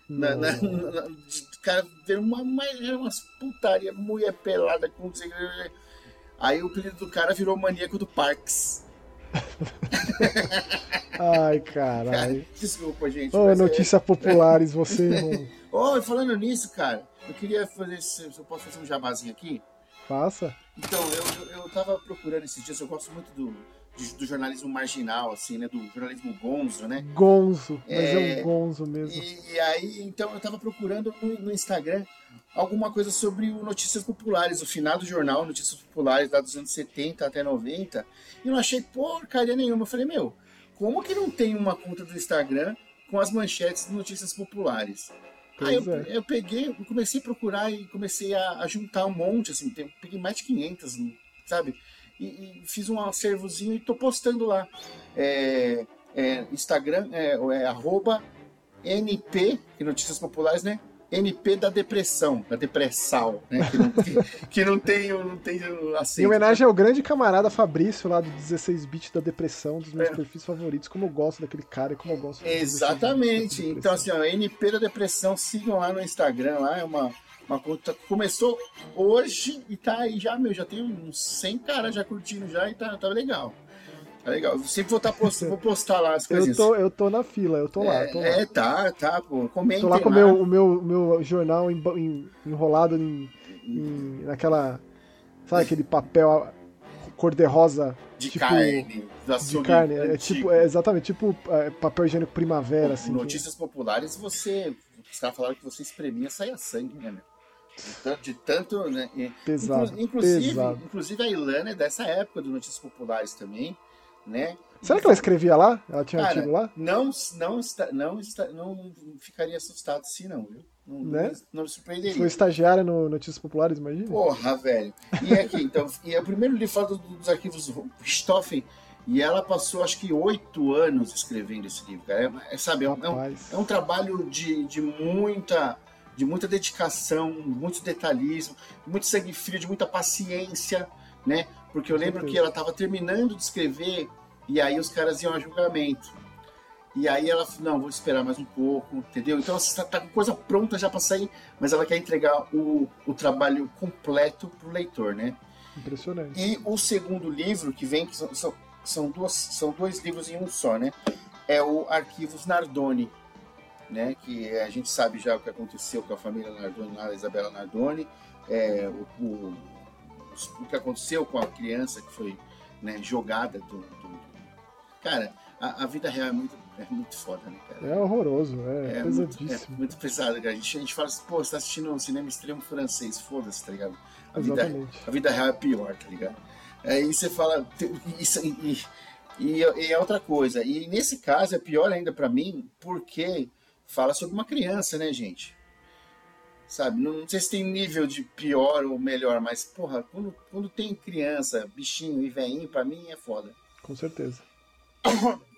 Na, na, na, de, cara, uma, uma, era umas putaria, mulher pelada com. Aí o apelido do cara virou maníaco do Parks. Ai, caralho. Desculpa, gente. Ô, oh, notícias é... populares, você. Ô, oh, falando nisso, cara, eu queria fazer. Se eu posso fazer um jabazinho aqui? Faça. Então, eu, eu, eu tava procurando esses dias, eu gosto muito do, do jornalismo marginal, assim, né? Do jornalismo gonzo, né? Gonzo, mas é, é um gonzo mesmo. E, e, aí, então, eu tava procurando no, no, Instagram alguma coisa sobre o Notícias Populares, o final do jornal Notícias Populares, lá dos anos 70 até 90, e não achei porcaria nenhuma. Eu falei, meu, como que não tem uma conta do Instagram com as manchetes de Notícias Populares? Aí eu, é. eu, peguei, comecei a procurar e comecei a, a juntar um monte, assim, peguei mais de 500, sabe? e, e fiz um acervozinho e tô postando lá. É, é, Instagram é, é arroba NP, que Notícias Populares, né? NP da depressão, da depressal, né? Que não, que, que não tem, não tem Em homenagem ao grande camarada Fabrício lá do 16 bits da depressão, dos meus é. perfis favoritos, como eu gosto daquele cara e como eu gosto Exatamente. Então, assim, ó, NP da depressão, sigam lá no Instagram, lá é uma uma conta começou hoje e tá aí já, meu, já tem uns 100 caras já curtindo já e tá, tá legal. Tá legal. Sempre vou, tá post, vou postar lá as coisas. Eu tô, eu tô na fila, eu tô lá. É, tô lá. é tá, tá, pô. Comentem Tô lá com lá. Meu, o meu, meu jornal em, em, enrolado em, em, naquela. Sabe aquele papel cor-de-rosa? De tipo, carne. De carne. É, tipo, é exatamente, tipo é, papel higiênico primavera. Assim, Notícias que... populares, você. Os caras falaram que você espremia saia sangue, né, meu? De tanto, de tanto né? Pesado, inclusive, pesado. inclusive a Ilana é dessa época do Notícias Populares também, né? Será que ela escrevia lá? Ela tinha Cara, artigo lá? Não, não, está, não, está, não ficaria assustado se não, viu? Não, né? não, me surpreenderia. Foi estagiária no Notícias Populares, imagina? Porra, velho. E aqui, então, e é o primeiro livro fala dos arquivos Stoffen, e ela passou, acho que, oito anos escrevendo esse livro, cara. É, é sabe, é um, é, um, é um, trabalho de, de muita de muita dedicação, muito detalhismo, muito sangue frio, de muita paciência, né? Porque eu lembro que ela estava terminando de escrever e aí os caras iam a julgamento. E aí ela falou, não, vou esperar mais um pouco, entendeu? Então ela está tá com coisa pronta já para sair, mas ela quer entregar o, o trabalho completo para o leitor, né? Impressionante. E o segundo livro que vem, que são, são, são, duas, são dois livros em um só, né? É o Arquivos Nardoni, né? Que a gente sabe já o que aconteceu com a família Nardoni, a Isabela Nardoni, é, o, o, o, que aconteceu com a criança que foi né, jogada do, do... Cara, a, a, vida real é muito, é muito foda, né, cara? É horroroso, é, é pesadíssimo. Muito, é muito pesado, cara. A gente, a gente fala assim, pô, você tá assistindo um cinema extremo francês, foda-se, tá ligado? A vida, a vida real é pior, tá ligado? Aí você fala, isso, e, e, e é outra coisa. E nesse caso é pior ainda para mim, porque fala sobre uma criança, né, gente? Sabe, não, não, sei se tem nível de pior ou melhor, mas, porra, quando, quando tem criança, bichinho e veinho, pra mim é foda. Com certeza.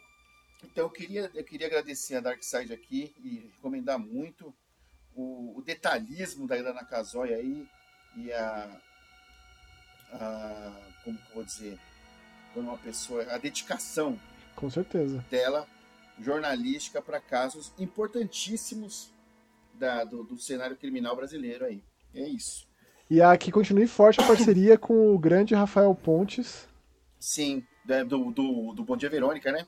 Então eu queria, eu queria agradecer a Darkseid aqui e recomendar muito o, o detalhismo da Ilana Casoy aí. e a, a como que eu vou dizer, quando uma pessoa, a dedicação Com certeza. dela jornalística para casos importantíssimos da, do, do cenário criminal brasileiro aí. É isso. E a que continue forte a parceria com o grande Rafael Pontes. Sim, do, do, do Bom Dia Verônica, né?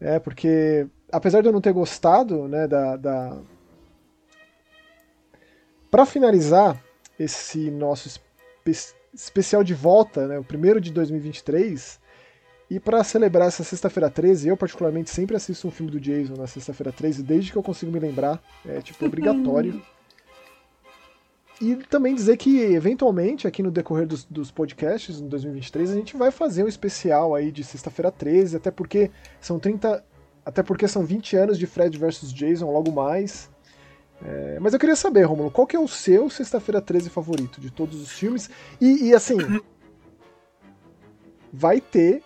É, porque apesar de eu não ter gostado, né, da. da... Para finalizar esse nosso espe- especial de volta, né, o primeiro de 2023, e para celebrar essa sexta-feira 13, eu particularmente sempre assisto um filme do Jason na sexta-feira 13, desde que eu consigo me lembrar, é tipo obrigatório. E também dizer que, eventualmente, aqui no decorrer dos, dos podcasts, em 2023, a gente vai fazer um especial aí de sexta-feira 13, até porque são 30. Até porque são 20 anos de Fred vs Jason logo mais. É, mas eu queria saber, Romulo, qual que é o seu sexta-feira 13 favorito de todos os filmes? E, e, assim. Vai ter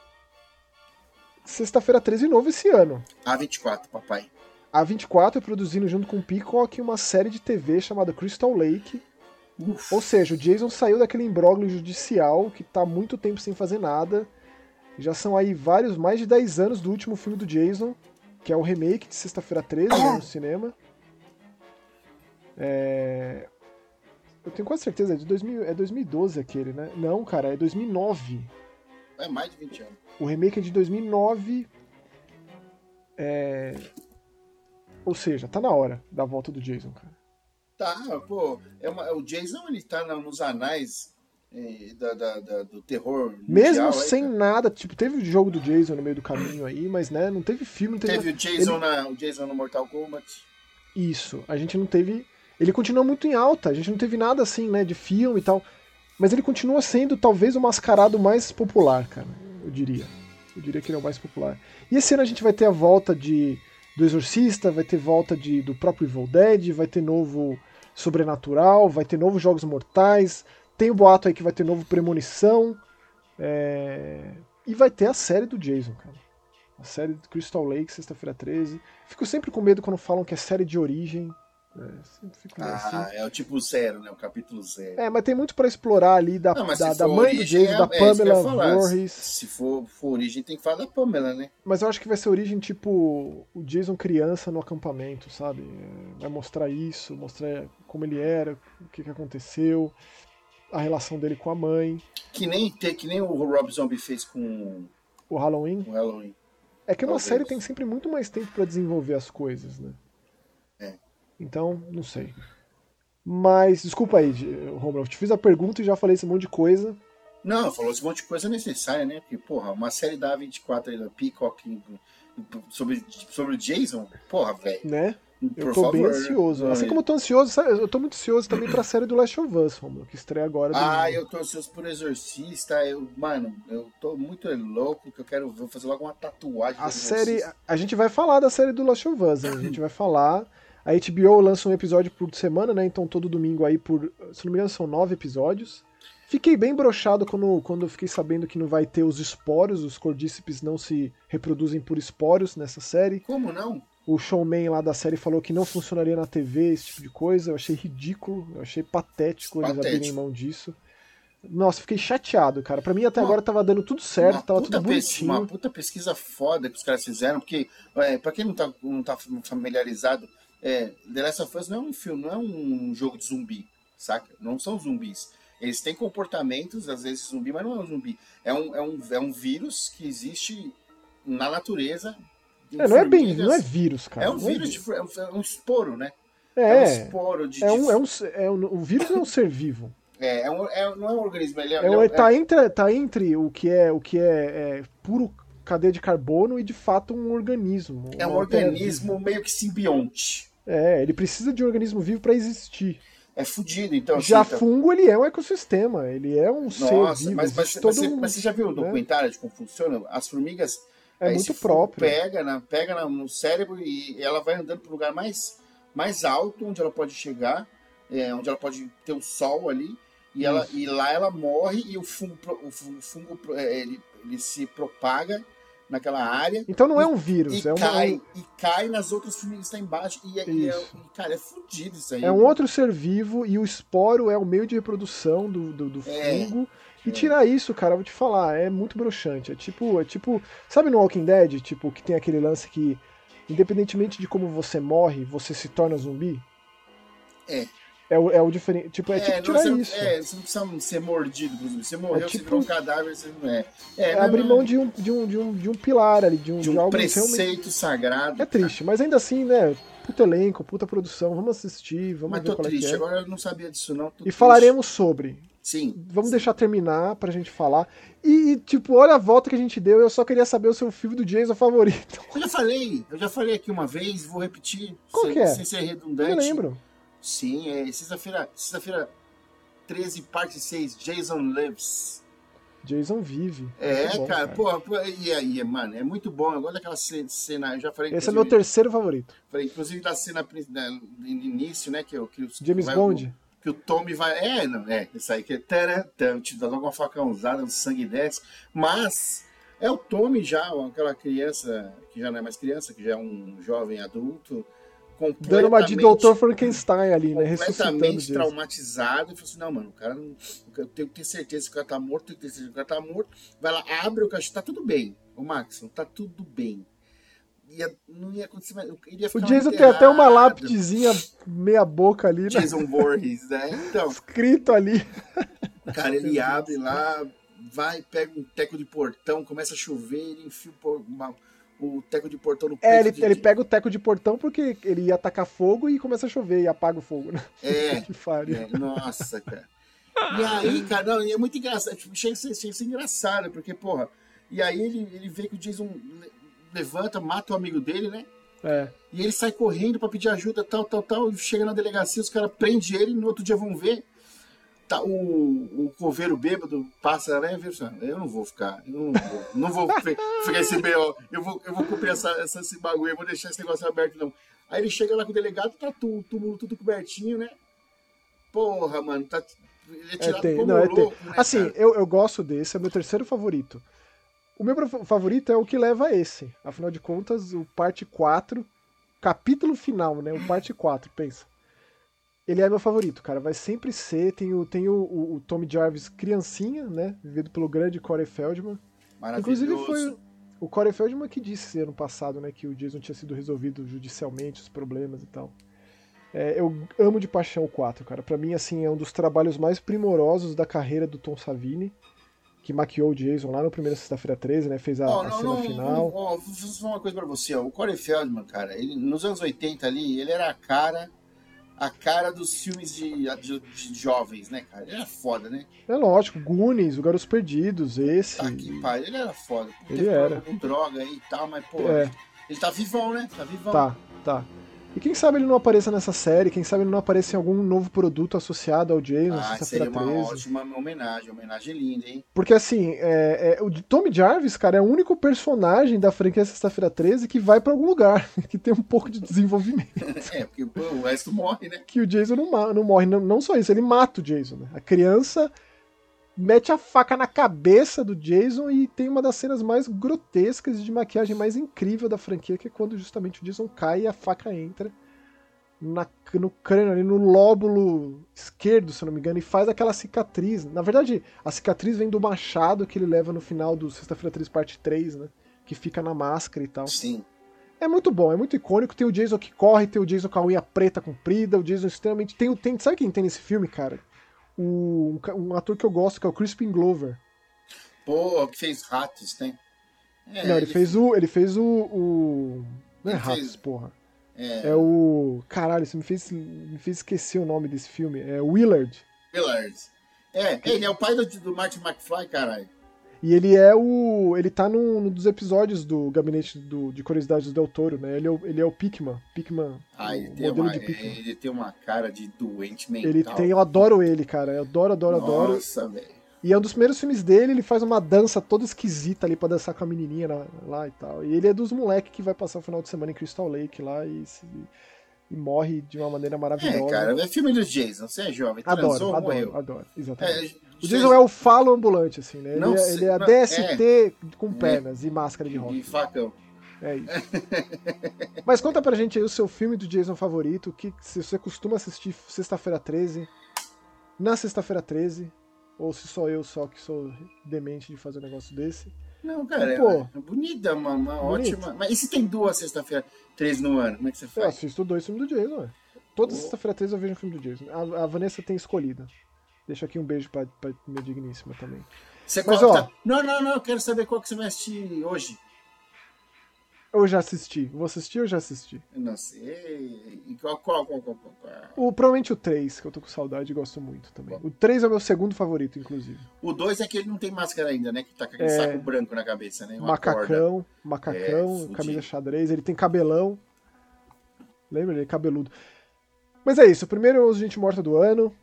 sexta-feira 13 novo esse ano. A24, papai. A 24 é produzindo junto com o Peacock uma série de TV chamada Crystal Lake. Uf. Ou seja, o Jason saiu daquele imbróglio judicial que tá muito tempo sem fazer nada. Já são aí vários, mais de 10 anos do último filme do Jason, que é o remake de Sexta-feira 13 né, no cinema. É... Eu tenho quase certeza, é de 2000, é 2012 aquele, né? Não, cara, é 2009. É mais de 20 anos. O remake é de 2009. É... Ou seja, tá na hora da volta do Jason, cara. Tá, pô, é uma- o Jason ele tá nos anais eh, da, da- da- do terror. Mesmo mundial aí, sem cara. nada, tipo, teve o jogo do Jason no meio do caminho aí, mas né, não teve filme, não teve, Teve o Jason, na, o Jason no Mortal Kombat. Isso, a gente não teve. Ele continua muito em alta, a gente não teve nada assim, né, de filme e tal. Mas ele continua sendo talvez o mascarado mais popular, cara, eu diria. Eu diria que ele é o mais popular. E esse ano a gente vai ter a volta de do Exorcista, vai ter volta de, do próprio Evil Dead, vai ter novo Sobrenatural, vai ter novos Jogos Mortais, tem o boato aí que vai ter novo Premonição, é, e vai ter a série do Jason, cara. A série do Crystal Lake, sexta-feira 13. Fico sempre com medo quando falam que é série de origem. Sempre fico meio assim. Ah, é o tipo zero, né? O capítulo zero. É, mas tem muito pra explorar ali da, Não, da, da mãe do origem, Jason, é- da é Pamela. Voorhees. Se for, for origem, tem que falar da Pamela, né? Mas eu acho que vai ser origem tipo o Jason criança no acampamento, sabe? É, Vai mostrar isso, mostrar como ele era, o que, que aconteceu, a relação dele com a mãe, Que nem, que nem o Rob Zombie fez com o Halloween. o Halloween. É que uma Talvez. série tem sempre muito mais tempo pra desenvolver as coisas, né? Então, não sei. Mas, desculpa aí, Romulo, eu te fiz a pergunta e já falei esse monte de coisa. Não, falou esse monte de coisa necessária, né? Porque, porra, uma série da A24 aí da Peacock sobre, sobre o Jason, porra, velho. né? Eu tô favor, bem né? ansioso. Assim como eu tô ansioso, sabe, eu tô muito ansioso também pra série do Last of Us, Romulo, que estreia agora. Ah, domingo. eu tô ansioso por Exorcista. Eu, mano, eu tô muito louco que eu quero vou fazer logo uma tatuagem. A série. A gente vai falar da série do Last of Us, hein? A gente vai falar. A HBO lança um episódio por semana, né? Então todo domingo aí por. Se não me engano, são nove episódios. Fiquei bem brochado quando, quando eu fiquei sabendo que não vai ter os esporos, os cordíceps não se reproduzem por esporos nessa série. Como não? O showman lá da série falou que não funcionaria na TV, esse tipo de coisa. Eu achei ridículo, eu achei patético, eles Patético. abrirem mão disso. Nossa, fiquei chateado, cara. Pra mim até Uma- agora tava dando tudo certo, tava tudo bonitinho. Uma puta pesquisa foda que os caras fizeram, porque, é, pra quem não tá, não tá familiarizado, é, The Last of Us não é um filme, não é um jogo de zumbi, saca? Não são zumbis. Eles têm comportamentos, às vezes zumbi, mas não é um zumbi. É um, é um, é um vírus que existe na natureza. É, não é bem, não é vírus, cara. É um não vírus, de, é um- é um esporo, né? É, um é, esporo de. é um, é um, é um, o vírus é um ser vivo. é, é um- é- não é um organismo, ele é, É, ele um- é- tá, entre, tá entre o que é o que é, é puro cadeia de carbono e de fato um organismo. é um organismo meio que simbionte. É, ele precisa de um organismo vivo para existir. É fudido, então. Já assim, então- fungo ele é um ecossistema, ele é um ser Nossa, vivo. mas, mas, existe mas todo você, um- mas você já viu o né? documentário de como funciona? As formigas. É muito próprio. Pega, na, pega na- no cérebro e ela vai andando para o lugar mais, mais alto, onde ela pode chegar, é, onde ela pode ter o sol ali. E, ela, Isso. e lá ela morre e o fungo, o fungo, é, ele, ele se propaga naquela área. Então não é um vírus, e é uma, cai, e cai nas outras formigas que estão embaixo. E, é- e é, e, cara, é fudido isso aí. é um né? outro ser vivo e o esporo é o meio de reprodução do, do, do É. fungo. E É. tirar isso, cara, eu vou te falar, é muito broxante. É tipo, é tipo, sabe no Walking Dead, tipo, que tem aquele lance que independentemente de como você morre, você se torna zumbi? É. É o, é o diferente, tipo, é, tipo não, tirar você, isso. É, você não precisa ser mordido, por. Você morreu, É você tipo- virou um cadáver, você não é. É, não, abrir mão de um, de, um, de, um, de um pilar ali, de, um, de um realmente. preceito sagrado. É triste, mas ainda assim, né? Puta elenco, puta produção, vamos assistir, vamos Mas ver tô qual é triste, é. agora eu não sabia disso não. E triste. falaremos sobre. Sim. Vamos sim. deixar terminar pra gente falar. E, e, tipo, olha a volta que a gente deu. Eu só queria saber o seu filme do Jason favorito. Eu já falei, eu já falei aqui uma vez, vou repetir. Qual sem, que é? sem ser redundante. Eu lembro. Sim, é sexta-feira, sexta-feira 13, parte 6, Jason Lives. Jason vive. É, bom, cara, pô, pô, e aí, mano, é muito bom. Eu gosto daquela ce- cena, eu já falei. Esse é meu terceiro favorito. Falei, inclusive da cena da- no início, né? Que, o- que os- James vai Bond. O, que o Tommy vai. É, não, é, isso aí que é. taran, tam, te dá logo uma facãozada, o sangue desce. Mas é o Tommy já, aquela criança, que já não é mais criança, que já é um jovem adulto. Dando uma de Dr. Frankenstein ali, né? Completamente traumatizado e falou assim: não, mano, o cara não. Eu tenho que ter certeza que o cara tá morto, tenho que ter certeza que o cara tá morto. Vai lá, abre o caixa, tá tudo bem. O Max, tá tudo bem. Ia, não ia acontecer mais. Ia O Jason tem até uma lápidezinha meia boca ali, né? Jason Voorhees, né? Então, Escrito ali. cara, ele abre lá, vai, pega um teco de portão, começa a chover, ele enfia uma- o teco de portão no peito. É, ele, de- ele pega o teco de portão porque ele ia atacar fogo e começa a chover e apaga o fogo, né? É, Que. É, nossa, cara. E aí, cara, não, e é muito engraçado. Tipo, chega a ser, chega a ser engraçado, porque, porra. E aí ele, ele vê que o Jason le- levanta, mata o amigo dele, né? É. E ele sai correndo pra pedir ajuda, tal, tal, tal. E chega na delegacia, os caras prendem ele, no outro dia vão ver. Tá, o, o coveiro bêbado passa, né? assim, Eu não vou ficar, eu não vou, não vou fi- ficar esse B.O. Eu vou, eu vou cumprir essa, essa, esse bagulho, eu vou deixar esse negócio aberto, não. Aí ele chega lá com o delegado, tá tu- o túmulo tudo cobertinho, né? Porra, mano, tá. Ele é É, tirado tem, como não, é louco, né, Assim, cara? eu, eu gosto desse, é meu terceiro favorito. O meu favorito é o que leva a esse. Afinal de contas, o parte 4, capítulo final, né? O parte 4, pensa. Ele é meu favorito, cara. Vai sempre ser. Tem o, tem o, o, o Tommy Jarvis criancinha, né? Vivido pelo grande Corey Feldman. Inclusive foi o Corey Feldman que disse ano passado, né? Que o Jason tinha sido resolvido judicialmente, os problemas e tal. É, eu amo de paixão o 4, cara. Pra mim, assim, é um dos trabalhos mais primorosos da carreira do Tom Savini, que maquiou o Jason lá no primeiro Sexta-feira 13, né? Fez a, Ó, a não, cena não, final. ó, vou falar uma coisa pra você, ó. O Corey Feldman, cara, ele, nos anos 80 ali, ele era a cara, a cara dos filmes de, de- de jovens, né, cara? Ele era foda, né? É lógico, Goonies, o Garotos Perdidos, esse. Tá que pariu, ele era foda. Ele Teve era. Com droga aí e tal, mas, pô, É. ele tá vivão, né? Tá vivão. Tá, tá. E quem sabe ele não apareça nessa série, quem sabe ele não apareça em algum novo produto associado ao Jason, Ah, Sexta-feira seria uma 13. ótima homenagem, homenagem linda, hein? Porque assim, é, é, o Tommy Jarvis, cara, é o único personagem da franquia Sexta-feira 13 que vai pra algum lugar, que tem um pouco de desenvolvimento. É, porque pô, o resto morre, né? Que o Jason não, não morre, não, não só isso, ele mata o Jason, né? A criança mete a faca na cabeça do Jason e tem uma das cenas mais grotescas e de maquiagem mais incrível da franquia, que é quando justamente o Jason cai e a faca entra na- no crânio, ali no lóbulo esquerdo, se não me engano, e faz aquela cicatriz. Na verdade, a cicatriz vem do machado que ele leva no final do Sexta-feira 3, parte 3, né? Que fica na máscara e tal. Sim. É muito bom, é muito icônico. Tem o Jason que corre, tem o Jason com a unha preta comprida, o Jason extremamente. Tem, o- tem, sabe quem tem nesse filme, cara? O, um, ator que eu gosto, que é o Crispin Glover. Pô, que fez ratos, né? É, não, ele, fez o. Ele fez o. o não é Ele fez- porra. É, É o. Caralho, você me fez, me fez esquecer o nome desse filme. É Willard. Willard. É, ele é o pai do, do Martin McFly, caralho. E ele é o. Ele tá num, num dos episódios do Gabinete do, de Curiosidades do Del Toro, né? Ele é o, ele é o Pikman. Pikman. Ah, ele tem, modelo uma, ele tem uma cara de doente mental. Ele tem, eu adoro ele, cara. Eu adoro, adoro, adoro. Nossa, velho. E é um dos primeiros filmes dele, ele faz uma dança toda esquisita ali pra dançar com a menininha lá, lá e tal. E ele é dos moleques que vai passar o final de semana em Crystal Lake lá e, se- e morre de uma maneira É, maravilhosa. cara, é filme do Jason. Você é jovem, adoro, transou, adoro, morreu. adoro, exatamente. É, O Jason é o falo ambulante, assim, né? Ele, Não é, ele é a DST com pernas e máscara de E rock. facão. É isso. Mas conta pra gente aí o seu filme do Jason favorito, que se você costuma assistir sexta-feira 13, na sexta-feira 13, ou se sou eu só que sou demente de fazer um negócio desse. Não, cara, Pô. é, é bonita, uma, uma ótima. Mas e se tem duas sexta-feira, três no ano? Como é que você Eu faz? assisto dois filmes do Jason, ué. Toda Oh. sexta-feira 13 eu vejo um filme do Jason. A, a Vanessa tem escolhido. Deixa aqui um beijo pra, pra minha digníssima também. Você Mas, ó. Não, não, não, eu quero saber qual que você vai assistir hoje. Eu já assisti. Vou assistir ou já assisti? Eu não sei. Qual, qual, qual, qual? O, provavelmente o 3, que eu tô com saudade e gosto muito também. O 3 é o meu segundo favorito, inclusive. O dois é que ele não tem máscara ainda, né? Que tá com aquele É. saco branco na cabeça, né? Uma corda. macacão, macacão, É, camisa xadrez, ele tem cabelão. Lembra? Ele é cabeludo. Mas é isso, o primeiro Gente Morta do ano.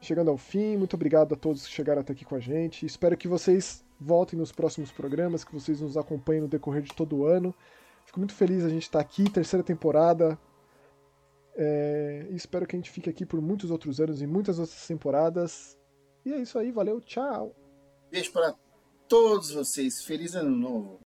Chegando ao fim, muito obrigado a todos que chegaram até aqui com a gente. Espero que vocês voltem nos próximos programas, que vocês nos acompanhem no decorrer de todo o ano. Fico muito feliz a gente estar aqui, terceira temporada. É, espero que a gente fique aqui por muitos outros anos e muitas outras temporadas. E é isso aí, valeu, tchau! Beijo para todos vocês. Feliz ano novo.